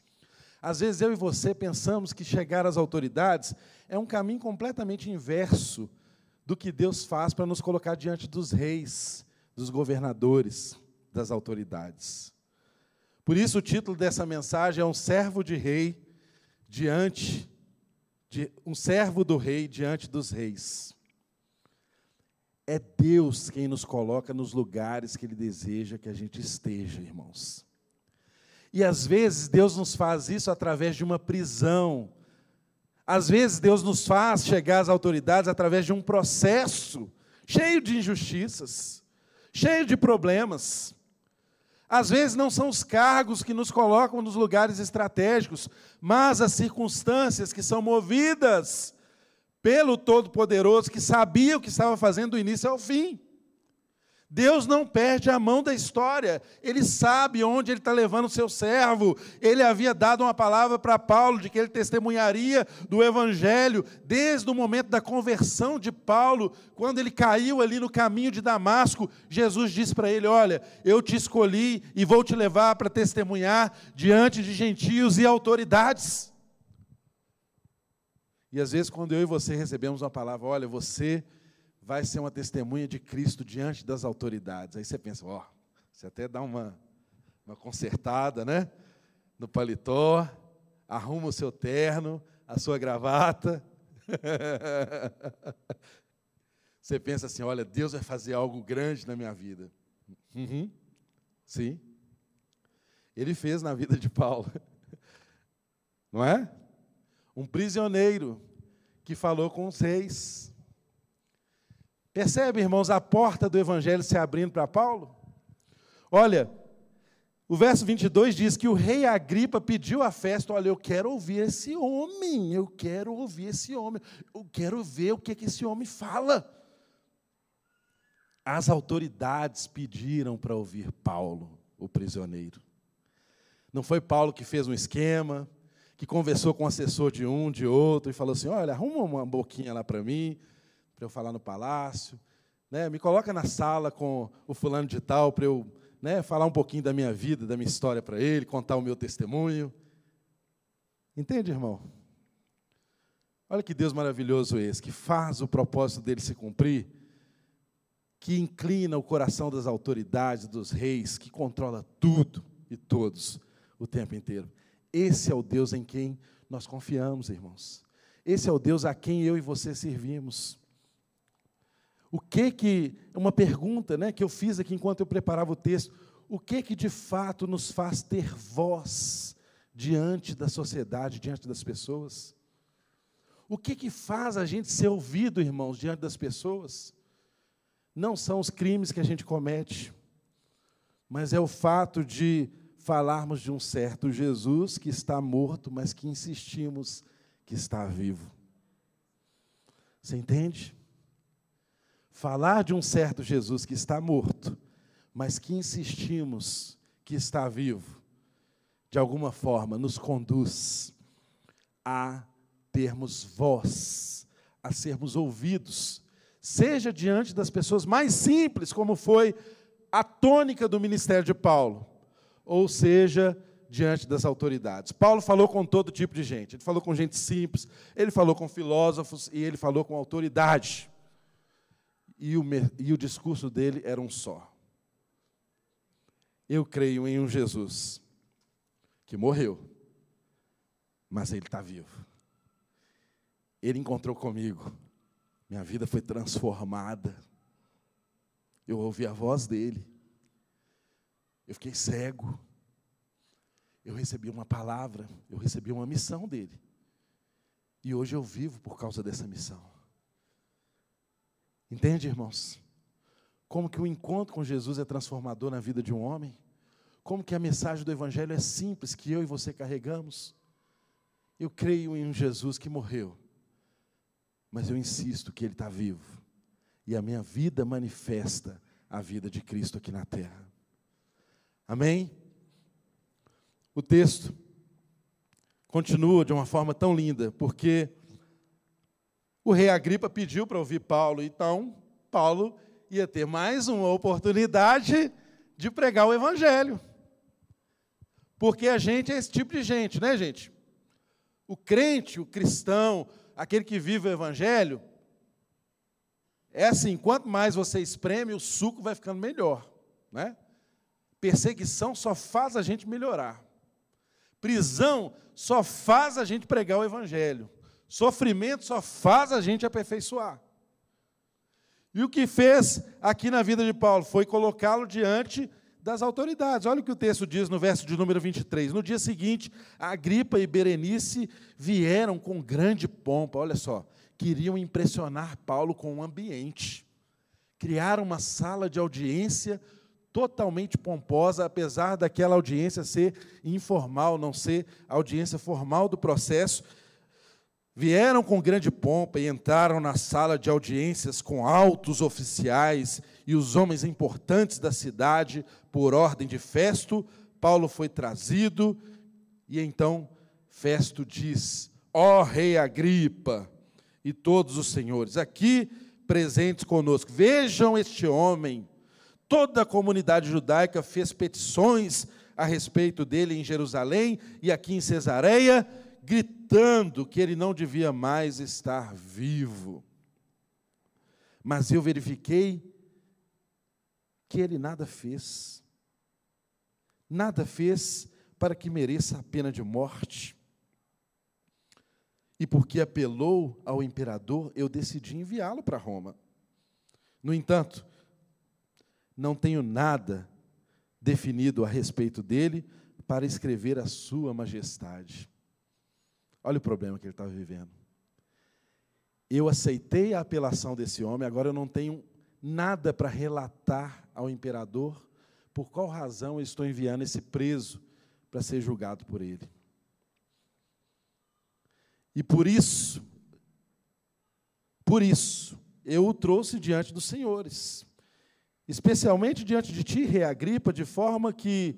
Às vezes eu e você pensamos que chegar às autoridades é um caminho completamente inverso do que Deus faz para nos colocar diante dos reis, dos governadores, das autoridades. Por isso o título dessa mensagem é um servo de rei diante de um servo do rei diante dos reis. É Deus quem nos coloca nos lugares que ele deseja que a gente esteja, irmãos. E às vezes Deus nos faz isso através de uma prisão. Às vezes Deus nos faz chegar às autoridades através de um processo cheio de injustiças cheio de problemas. Às vezes não são os cargos que nos colocam nos lugares estratégicos, mas as circunstâncias que são movidas pelo Todo-Poderoso, que sabia o que estava fazendo do início ao fim. Deus não perde a mão da história, ele sabe onde ele está levando o seu servo. Ele havia dado uma palavra para Paulo de que ele testemunharia do Evangelho desde o momento da conversão de Paulo, quando ele caiu ali no caminho de Damasco. Jesus disse para ele: Olha, eu te escolhi e vou te levar para testemunhar diante de gentios e autoridades. E às vezes, quando eu e você recebemos uma palavra, olha, você vai ser uma testemunha de Cristo diante das autoridades. Aí você pensa, ó, oh, você até dá uma, uma consertada, né? No paletó, arruma o seu terno, a sua gravata. <laughs> você pensa assim: olha, Deus vai fazer algo grande na minha vida. Uhum. Sim. Ele fez na vida de Paulo. <laughs> Não é? Um prisioneiro que falou com os reis Percebe, irmãos, a porta do evangelho se abrindo para Paulo? Olha, o verso 22 diz que o rei Agripa pediu a festa: Olha, eu quero ouvir esse homem, eu quero ouvir esse homem, eu quero ver o que, que esse homem fala. As autoridades pediram para ouvir Paulo, o prisioneiro. Não foi Paulo que fez um esquema, que conversou com o assessor de um, de outro, e falou assim: Olha, arruma uma boquinha lá para mim, para eu falar no palácio. Né? Me coloca na sala com o fulano de tal para eu né, falar um pouquinho da minha vida, da minha história para ele, contar o meu testemunho. Entende, irmão? Olha que Deus maravilhoso esse, que faz o propósito dele se cumprir, que inclina o coração das autoridades, dos reis, que controla tudo e todos o tempo inteiro. Esse é o Deus em quem nós confiamos, irmãos. Esse é o Deus a quem eu e você servimos. O que que uma pergunta, né, que eu fiz aqui enquanto eu preparava o texto, o que que de fato nos faz ter voz diante da sociedade, diante das pessoas? O que que faz a gente ser ouvido, irmãos, diante das pessoas? Não são os crimes que a gente comete, mas é o fato de falarmos de um certo Jesus que está morto, mas que insistimos que está vivo. Você entende? Falar de um certo Jesus que está morto, mas que insistimos que está vivo, de alguma forma nos conduz a termos voz, a sermos ouvidos, seja diante das pessoas mais simples, como foi a tônica do ministério de Paulo, ou seja, diante das autoridades. Paulo falou com todo tipo de gente. Ele falou com gente simples, ele falou com filósofos e ele falou com autoridade. E o, e o discurso dele era um só. Eu creio em um Jesus que morreu, mas ele está vivo. Ele encontrou comigo. Minha vida foi transformada. Eu ouvi a voz dele. Eu fiquei cego. Eu recebi uma palavra, eu recebi uma missão dele. E hoje eu vivo por causa dessa missão. Entende, irmãos? Como que o encontro com Jesus é transformador na vida de um homem? Como que a mensagem do Evangelho é simples, que eu e você carregamos? Eu creio em um Jesus que morreu mas eu insisto que Ele está vivo. E a minha vida manifesta a vida de Cristo aqui na terra. Amém? O texto continua de uma forma tão linda, porque o rei Agripa pediu para ouvir Paulo, então Paulo ia ter mais uma oportunidade de pregar o evangelho. Porque a gente é esse tipo de gente, né, gente? O crente, o cristão, aquele que vive o Evangelho, é assim: quanto mais você espreme, o suco vai ficando melhor. Né? Perseguição só faz a gente melhorar. Prisão só faz a gente pregar o Evangelho. Sofrimento só faz a gente aperfeiçoar. E o que fez aqui na vida de Paulo foi colocá-lo diante das autoridades. Olha o que o texto diz no verso de número 23. No dia seguinte, Agripa e Berenice vieram com grande pompa, olha só, queriam impressionar Paulo com o ambiente. Criaram uma sala de audiência totalmente pomposa, apesar daquela audiência ser informal, não ser audiência formal do processo. Vieram com grande pompa e entraram na sala de audiências com altos oficiais e os homens importantes da cidade, por ordem de Festo. Paulo foi trazido e então Festo diz: Ó oh, rei Agripa e todos os senhores aqui presentes conosco, vejam este homem. Toda a comunidade judaica fez petições a respeito dele em Jerusalém e aqui em Cesareia gritando que ele não devia mais estar vivo. Mas eu verifiquei que ele nada fez. Nada fez para que mereça a pena de morte. E porque apelou ao imperador, eu decidi enviá-lo para Roma. No entanto, não tenho nada definido a respeito dele para escrever a sua majestade. Olha o problema que ele estava vivendo. Eu aceitei a apelação desse homem, agora eu não tenho nada para relatar ao imperador por qual razão eu estou enviando esse preso para ser julgado por ele. E por isso, por isso, eu o trouxe diante dos senhores, especialmente diante de ti, Rei Agripa, de forma que,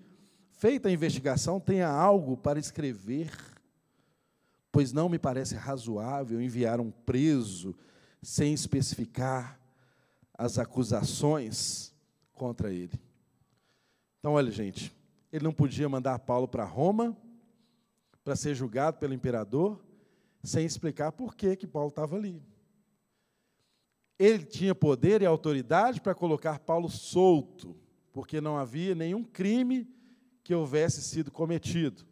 feita a investigação, tenha algo para escrever pois não me parece razoável enviar um preso sem especificar as acusações contra ele. Então, olha, gente, ele não podia mandar Paulo para Roma para ser julgado pelo imperador, sem explicar por que, que Paulo estava ali. Ele tinha poder e autoridade para colocar Paulo solto, porque não havia nenhum crime que houvesse sido cometido.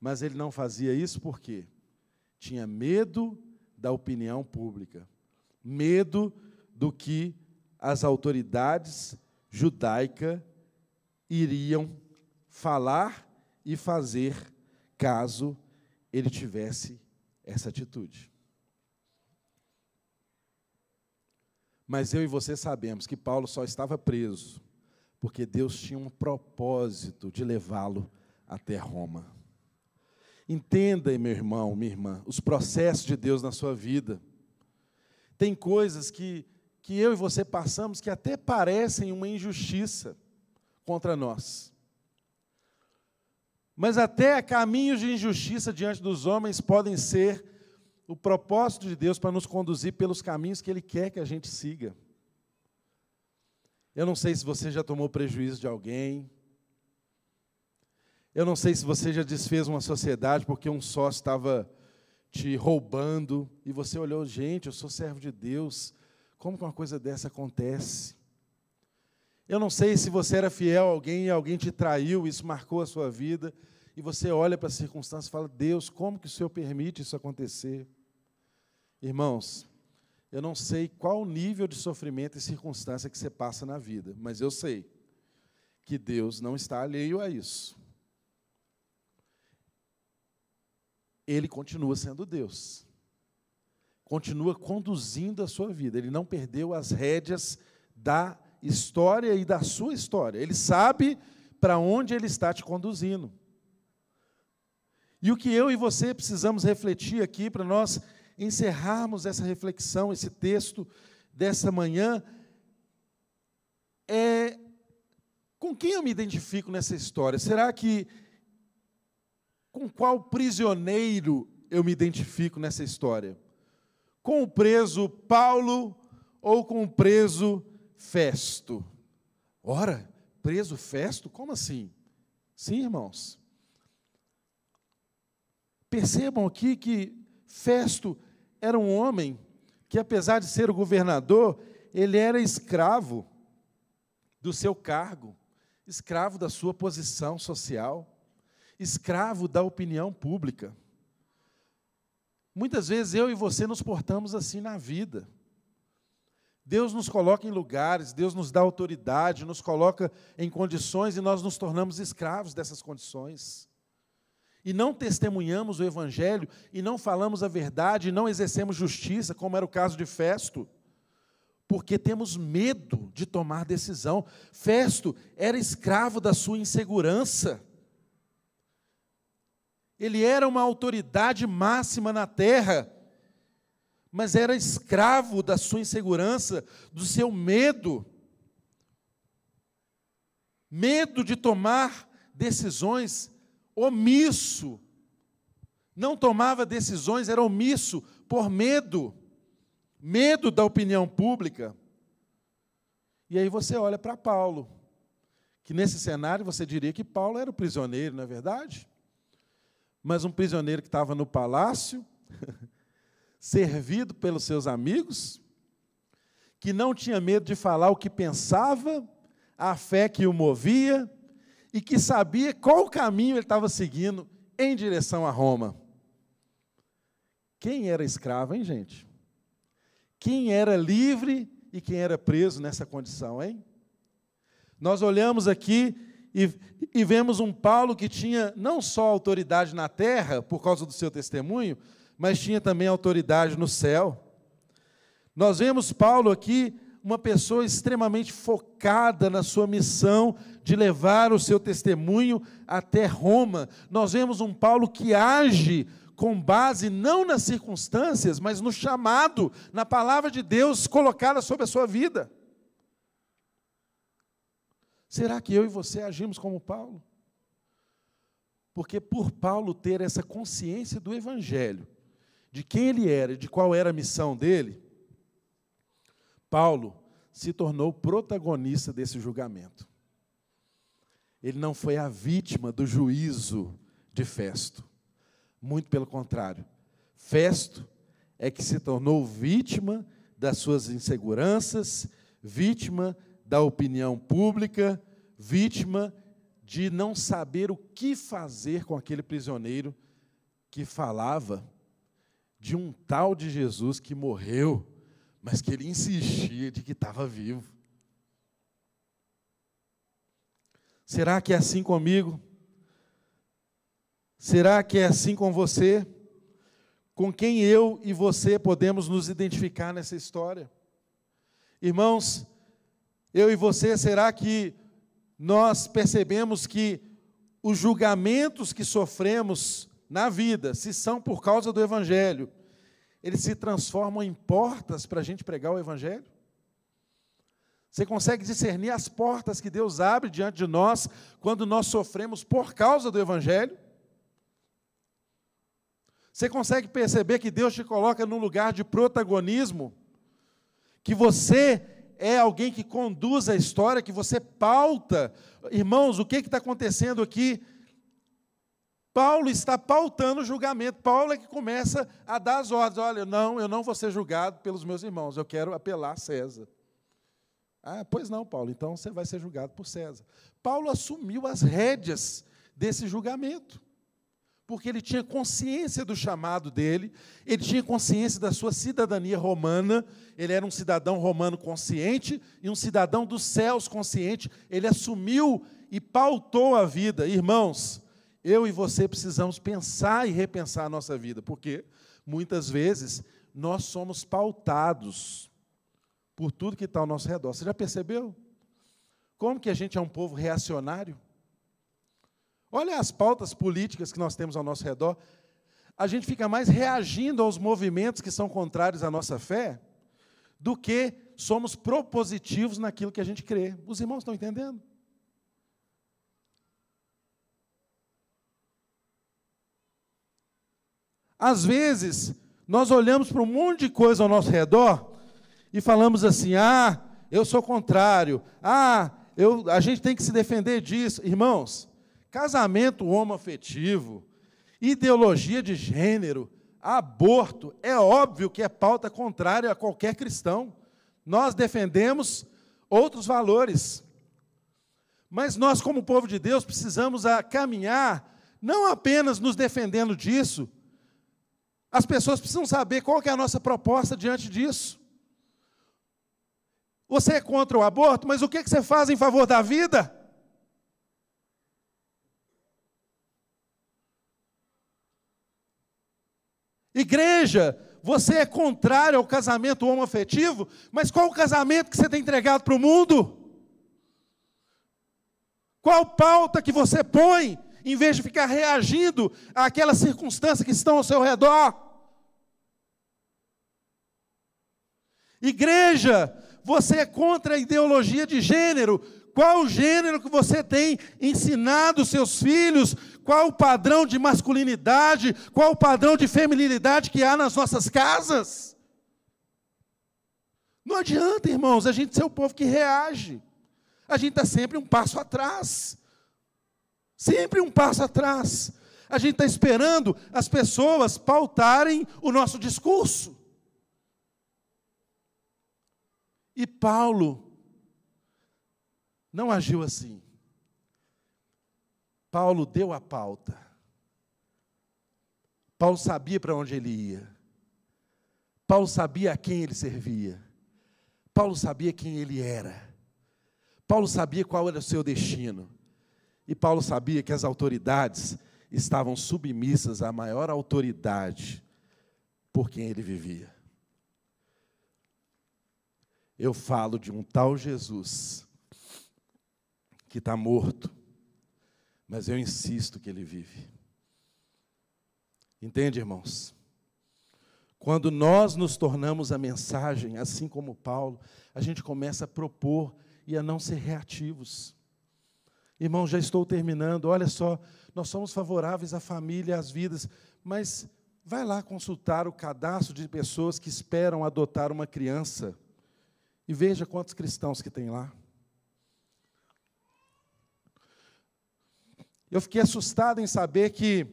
Mas ele não fazia isso porque tinha medo da opinião pública, medo do que as autoridades judaicas iriam falar e fazer caso ele tivesse essa atitude. Mas eu e você sabemos que Paulo só estava preso porque Deus tinha um propósito de levá-lo até Roma. Entenda, meu irmão, minha irmã, os processos de Deus na sua vida. Tem coisas que, que eu e você passamos que até parecem uma injustiça contra nós. Mas até caminhos de injustiça diante dos homens podem ser o propósito de Deus para nos conduzir pelos caminhos que Ele quer que a gente siga. Eu não sei se você já tomou prejuízo de alguém. Eu não sei se você já desfez uma sociedade porque um sócio estava te roubando e você olhou, gente, eu sou servo de Deus. Como que uma coisa dessa acontece? Eu não sei se você era fiel a alguém e alguém te traiu, isso marcou a sua vida, e você olha para a circunstância e fala: Deus, como que o Senhor permite isso acontecer? Irmãos, eu não sei qual o nível de sofrimento e circunstância que você passa na vida, mas eu sei que Deus não está alheio a isso. Ele continua sendo Deus. Continua conduzindo a sua vida. Ele não perdeu as rédeas da história e da sua história. Ele sabe para onde ele está te conduzindo. E o que eu e você precisamos refletir aqui para nós encerrarmos essa reflexão, esse texto dessa manhã, é com quem eu me identifico nessa história? Será que com qual prisioneiro eu me identifico nessa história? Com o preso Paulo ou com o preso Festo? Ora, preso Festo? Como assim? Sim, irmãos. Percebam aqui que Festo era um homem que, apesar de ser o governador, ele era escravo do seu cargo, escravo da sua posição social, escravo da opinião pública. Muitas vezes eu e você nos portamos assim na vida. Deus nos coloca em lugares, Deus nos dá autoridade, nos coloca em condições e nós nos tornamos escravos dessas condições e não testemunhamos o Evangelho, e não falamos a verdade, e não exercemos justiça, como era o caso de Festo, porque temos medo de tomar decisão. Festo era escravo da sua insegurança. Ele era uma autoridade máxima na terra, mas era escravo da sua insegurança, do seu medo. Medo de tomar decisões omisso, não tomava decisões, era omisso por medo, medo da opinião pública. E aí você olha para Paulo, que nesse cenário você diria que Paulo era o prisioneiro, não é verdade? Mas um prisioneiro que estava no palácio, <laughs> servido pelos seus amigos, que não tinha medo de falar o que pensava, a fé que o movia, e que sabia qual caminho ele estava seguindo em direção a Roma. Quem era escravo, hein, gente? Quem era livre e quem era preso nessa condição, hein? Nós olhamos aqui e, e vemos um Paulo que tinha não só autoridade na terra, por causa do seu testemunho, mas tinha também autoridade no céu. Nós vemos Paulo aqui uma pessoa extremamente focada na sua missão de levar o seu testemunho até Roma. Nós vemos um Paulo que age com base não nas circunstâncias, mas no chamado, na palavra de Deus colocada sobre a sua vida. Será que eu e você agimos como Paulo? Porque por Paulo ter essa consciência do Evangelho, de quem ele era e de qual era a missão dele, Paulo se tornou protagonista desse julgamento. Ele não foi a vítima do juízo de Festo, Muito pelo contrário. Festo é que se tornou vítima das suas inseguranças, vítima da opinião pública, vítima de não saber o que fazer com aquele prisioneiro que falava de um tal de Jesus que morreu, mas que ele insistia de que estava vivo. Será que é assim comigo? Será que é assim com você? Com quem eu e você podemos nos identificar nessa história? Irmãos, eu e você, será que nós percebemos que os julgamentos que sofremos na vida, se são por causa do Evangelho, eles se transformam em portas para a gente pregar o Evangelho? Você consegue discernir as portas que Deus abre diante de nós quando nós sofremos por causa do Evangelho? Você consegue perceber que Deus te coloca num lugar de protagonismo? Que você é alguém que conduz a história, que você pauta. Irmãos, o que está acontecendo aqui? Paulo está pautando o julgamento. Paulo é que começa a dar as ordens. Olha, não, eu não vou ser julgado pelos meus irmãos, eu quero apelar a César. Ah, pois não, Paulo, então você vai ser julgado por César. Paulo assumiu as rédeas desse julgamento porque ele tinha consciência do chamado dele, ele tinha consciência da sua cidadania romana, ele era um cidadão romano consciente e um cidadão dos céus consciente, ele assumiu e pautou a vida. Irmãos, eu e você precisamos pensar e repensar a nossa vida, porque muitas vezes nós somos pautados por tudo que está ao nosso redor. Você já percebeu? Como que a gente é um povo reacionário? Olha as pautas políticas que nós temos ao nosso redor. A gente fica mais reagindo aos movimentos que são contrários à nossa fé do que somos propositivos naquilo que a gente crê. Os irmãos estão entendendo? Às vezes, nós olhamos para um monte de coisa ao nosso redor e falamos assim: ah, eu sou contrário, ah, eu, a gente tem que se defender disso. Irmãos, casamento homoafetivo, ideologia de gênero, aborto, é óbvio que é pauta contrária a qualquer cristão. Nós defendemos outros valores. Mas nós, como povo de Deus, precisamos a caminhar não apenas nos defendendo disso. As pessoas precisam saber qual é a nossa proposta diante disso. Você é contra o aborto, mas o que você faz em favor da vida? Igreja, você é contrário ao casamento homoafetivo, mas qual o casamento que você tem entregado para o mundo? Qual pauta que você põe, em vez de ficar reagindo àquelas circunstâncias que estão ao seu redor? Igreja, você é contra a ideologia de gênero, qual o gênero que você tem ensinado seus filhos? Qual o padrão de masculinidade? Qual o padrão de feminilidade que há nas nossas casas? Não adianta, irmãos, a gente ser o povo que reage. A gente está sempre um passo atrás. Sempre um passo atrás. A gente está esperando as pessoas pautarem o nosso discurso. E Paulo não agiu assim. Paulo deu a pauta. Paulo sabia para onde ele ia. Paulo sabia a quem ele servia. Paulo sabia quem ele era. Paulo sabia qual era o seu destino. E Paulo sabia que as autoridades estavam submissas à maior autoridade por quem ele vivia. Eu falo de um tal Jesus que está morto, mas eu insisto que ele vive. Entende, irmãos? Quando nós nos tornamos a mensagem, assim como Paulo, a gente começa a propor e a não ser reativos. Irmão, já estou terminando. Olha só, nós somos favoráveis à família, às vidas, mas vai lá consultar o cadastro de pessoas que esperam adotar uma criança e veja quantos cristãos que tem lá. Eu fiquei assustado em saber que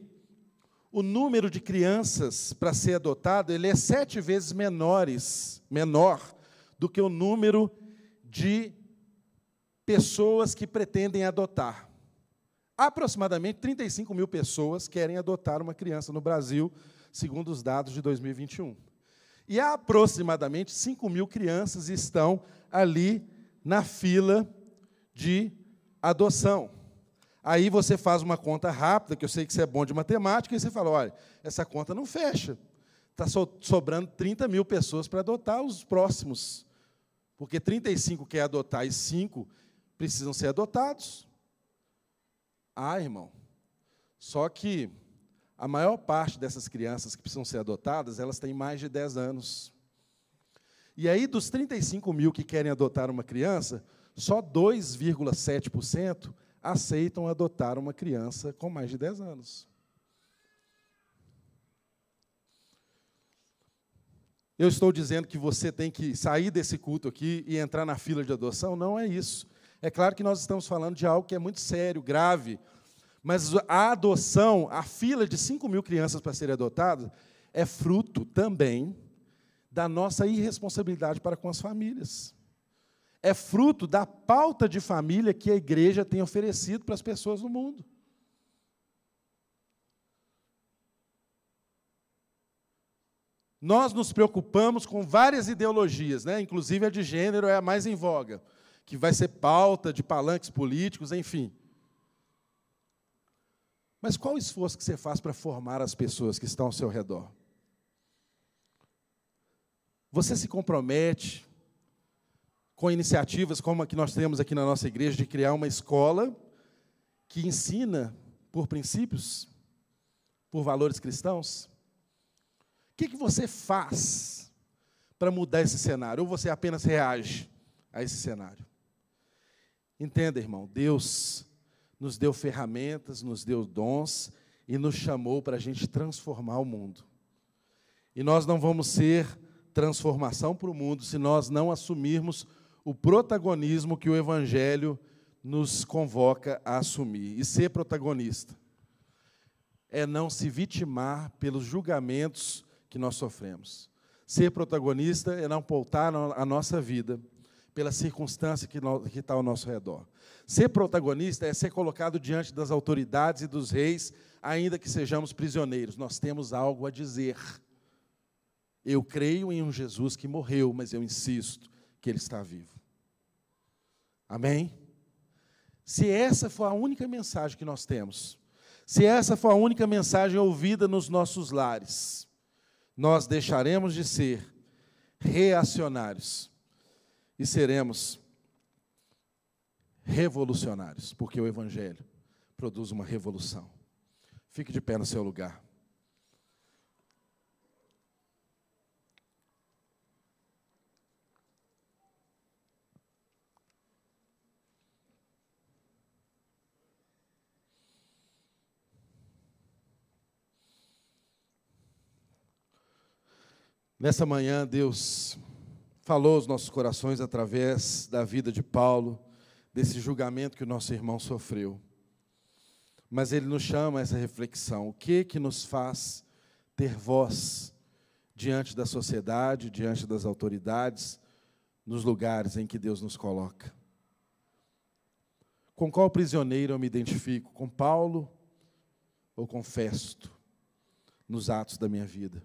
o número de crianças para ser adotado ele é sete vezes menores, menor do que o número de pessoas que pretendem adotar. Aproximadamente 35 mil pessoas querem adotar uma criança no Brasil, segundo os dados de 2021. E aproximadamente 5 mil crianças estão ali na fila de adoção. Aí você faz uma conta rápida, que eu sei que você é bom de matemática, e você fala: olha, essa conta não fecha. Está sobrando 30 mil pessoas para adotar os próximos. Porque 35 quer adotar e 5 precisam ser adotados. Ah, irmão. Só que a maior parte dessas crianças que precisam ser adotadas, elas têm mais de 10 anos. E aí, dos 35 mil que querem adotar uma criança, só 2,7% aceitam adotar uma criança com mais de 10 anos. Eu estou dizendo que você tem que sair desse culto aqui e entrar na fila de adoção? Não é isso. É claro que nós estamos falando de algo que é muito sério, grave, mas a adoção, a fila de 5 mil crianças para serem adotadas, é fruto também da nossa irresponsabilidade para com as famílias é fruto da pauta de família que a igreja tem oferecido para as pessoas no mundo. Nós nos preocupamos com várias ideologias, né? inclusive a de gênero é a mais em voga, que vai ser pauta de palanques políticos, enfim. Mas qual o esforço que você faz para formar as pessoas que estão ao seu redor? Você se compromete com iniciativas como a que nós temos aqui na nossa igreja de criar uma escola que ensina por princípios, por valores cristãos? O que, que você faz para mudar esse cenário? Ou você apenas reage a esse cenário? Entenda, irmão, Deus nos deu ferramentas, nos deu dons e nos chamou para a gente transformar o mundo. E nós não vamos ser transformação para o mundo se nós não assumirmos o protagonismo que o Evangelho nos convoca a assumir. E ser protagonista é não se vitimar pelos julgamentos que nós sofremos. Ser protagonista é não pautar a nossa vida pela circunstância que está ao nosso redor. Ser protagonista é ser colocado diante das autoridades e dos reis, ainda que sejamos prisioneiros. Nós temos algo a dizer. Eu creio em um Jesus que morreu, mas eu insisto que Ele está vivo. Amém? Se essa for a única mensagem que nós temos, se essa for a única mensagem ouvida nos nossos lares, nós deixaremos de ser reacionários e seremos revolucionários, porque o Evangelho produz uma revolução. Fique de pé no seu lugar. Nessa manhã, Deus falou aos nossos corações através da vida de Paulo, desse julgamento que o nosso irmão sofreu. Mas ele nos chama a essa reflexão: o que que nos faz ter voz diante da sociedade, diante das autoridades, nos lugares em que Deus nos coloca? Com qual prisioneiro eu me identifico? Com Paulo ou com Festo nos atos da minha vida?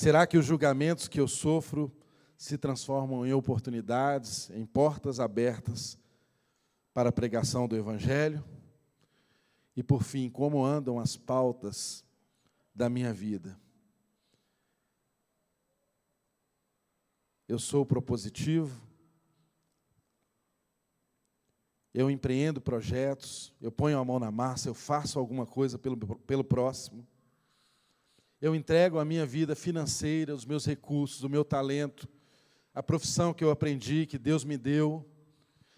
Será que os julgamentos que eu sofro se transformam em oportunidades, em portas abertas para a pregação do Evangelho? E por fim, como andam as pautas da minha vida? Eu sou propositivo, eu empreendo projetos, eu ponho a mão na massa, eu faço alguma coisa pelo, pelo próximo. Eu entrego a minha vida financeira, os meus recursos, o meu talento, a profissão que eu aprendi, que Deus me deu,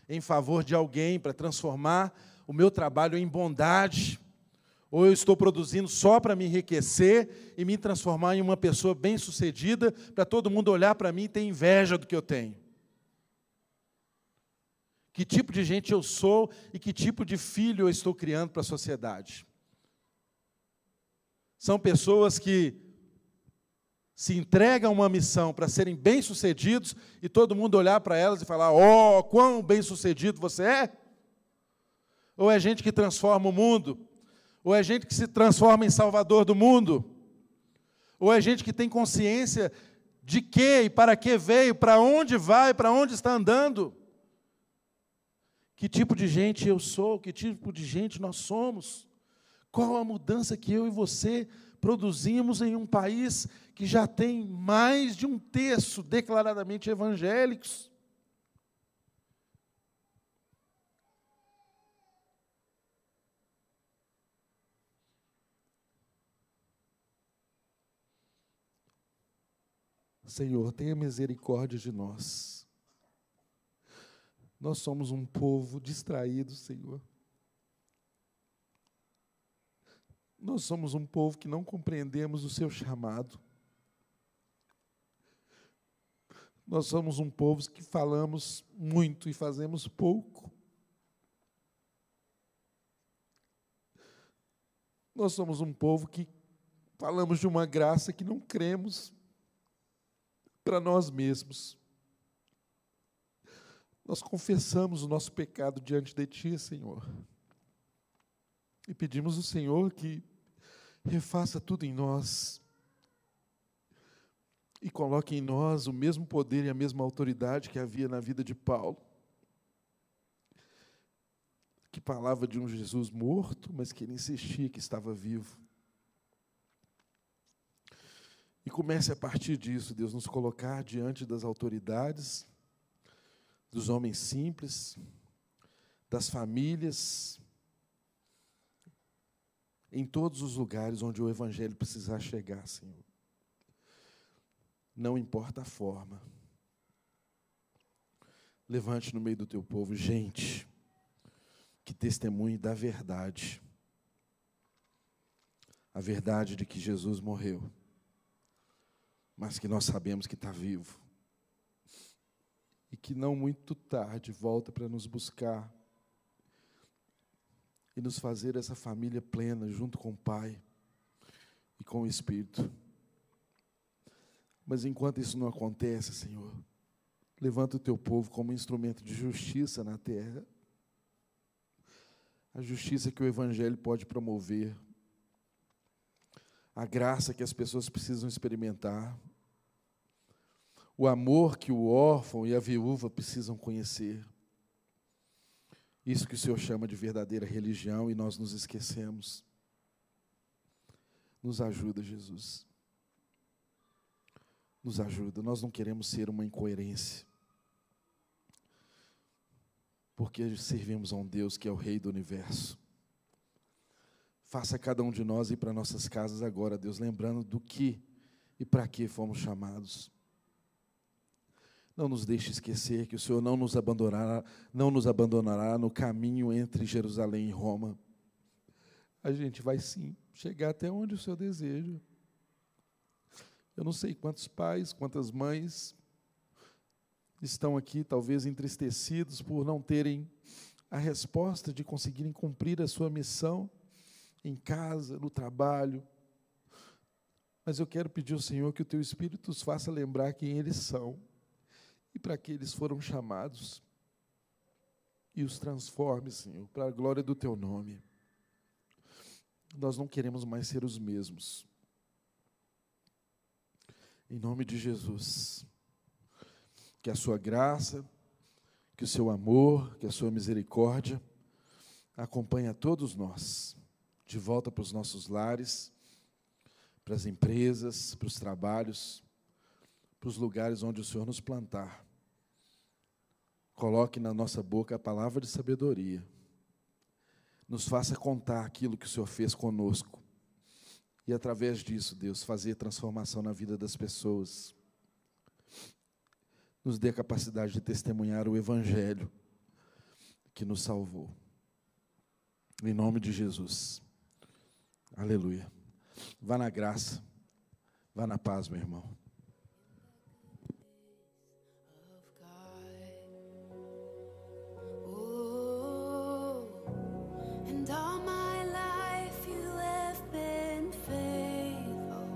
em favor de alguém para transformar o meu trabalho em bondade, ou eu estou produzindo só para me enriquecer e me transformar em uma pessoa bem-sucedida, para todo mundo olhar para mim e ter inveja do que eu tenho. Que tipo de gente eu sou e que tipo de filho eu estou criando para a sociedade. São pessoas que se entregam a uma missão para serem bem-sucedidos e todo mundo olhar para elas e falar: "Oh, quão bem-sucedido você é?" Ou é gente que transforma o mundo? Ou é gente que se transforma em salvador do mundo? Ou é gente que tem consciência de que e para que veio, para onde vai, para onde está andando? Que tipo de gente eu sou? Que tipo de gente nós somos? Qual a mudança que eu e você produzimos em um país que já tem mais de um terço declaradamente evangélicos? Senhor, tenha misericórdia de nós. Nós somos um povo distraído, Senhor. Nós somos um povo que não compreendemos o seu chamado. Nós somos um povo que falamos muito e fazemos pouco. Nós somos um povo que falamos de uma graça que não cremos para nós mesmos. Nós confessamos o nosso pecado diante de Ti, Senhor. E pedimos ao Senhor que refaça tudo em nós e coloque em nós o mesmo poder e a mesma autoridade que havia na vida de Paulo, que falava de um Jesus morto, mas que ele insistia que estava vivo. E comece a partir disso, Deus, nos colocar diante das autoridades, dos homens simples, das famílias, em todos os lugares onde o Evangelho precisar chegar, Senhor. Não importa a forma. Levante no meio do teu povo gente que testemunhe da verdade. A verdade de que Jesus morreu, mas que nós sabemos que está vivo. E que não muito tarde volta para nos buscar e nos fazer essa família plena junto com o Pai e com o Espírito. Mas enquanto isso não acontece, Senhor, levanta o teu povo como instrumento de justiça na terra. A justiça que o Evangelho pode promover, a graça que as pessoas precisam experimentar, o amor que o órfão e a viúva precisam conhecer. Isso que o Senhor chama de verdadeira religião e nós nos esquecemos. Nos ajuda, Jesus. Nos ajuda. Nós não queremos ser uma incoerência. Porque servimos a um Deus que é o Rei do universo. Faça cada um de nós ir para nossas casas agora, Deus, lembrando do que e para que fomos chamados. Não nos deixe esquecer que o Senhor não nos abandonará, não nos abandonará no caminho entre Jerusalém e Roma. A gente vai sim chegar até onde o Senhor deseja. Eu não sei quantos pais, quantas mães estão aqui, talvez entristecidos por não terem a resposta de conseguirem cumprir a sua missão em casa, no trabalho. Mas eu quero pedir ao Senhor que o teu Espírito os faça lembrar quem eles são e para que eles foram chamados. E os transforme, Senhor, para a glória do teu nome. Nós não queremos mais ser os mesmos. Em nome de Jesus. Que a sua graça, que o seu amor, que a sua misericórdia acompanhe a todos nós, de volta para os nossos lares, para as empresas, para os trabalhos, para os lugares onde o Senhor nos plantar. Coloque na nossa boca a palavra de sabedoria. Nos faça contar aquilo que o Senhor fez conosco. E através disso, Deus, fazer transformação na vida das pessoas. Nos dê a capacidade de testemunhar o Evangelho que nos salvou. Em nome de Jesus. Aleluia. Vá na graça. Vá na paz, meu irmão. And all my life you have been faithful.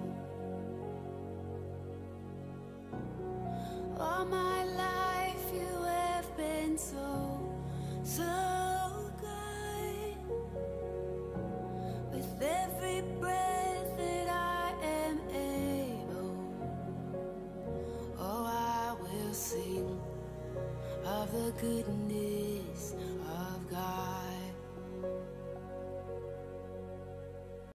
All my life you have been so, so good. With every breath that I am able, oh, I will sing of the goodness.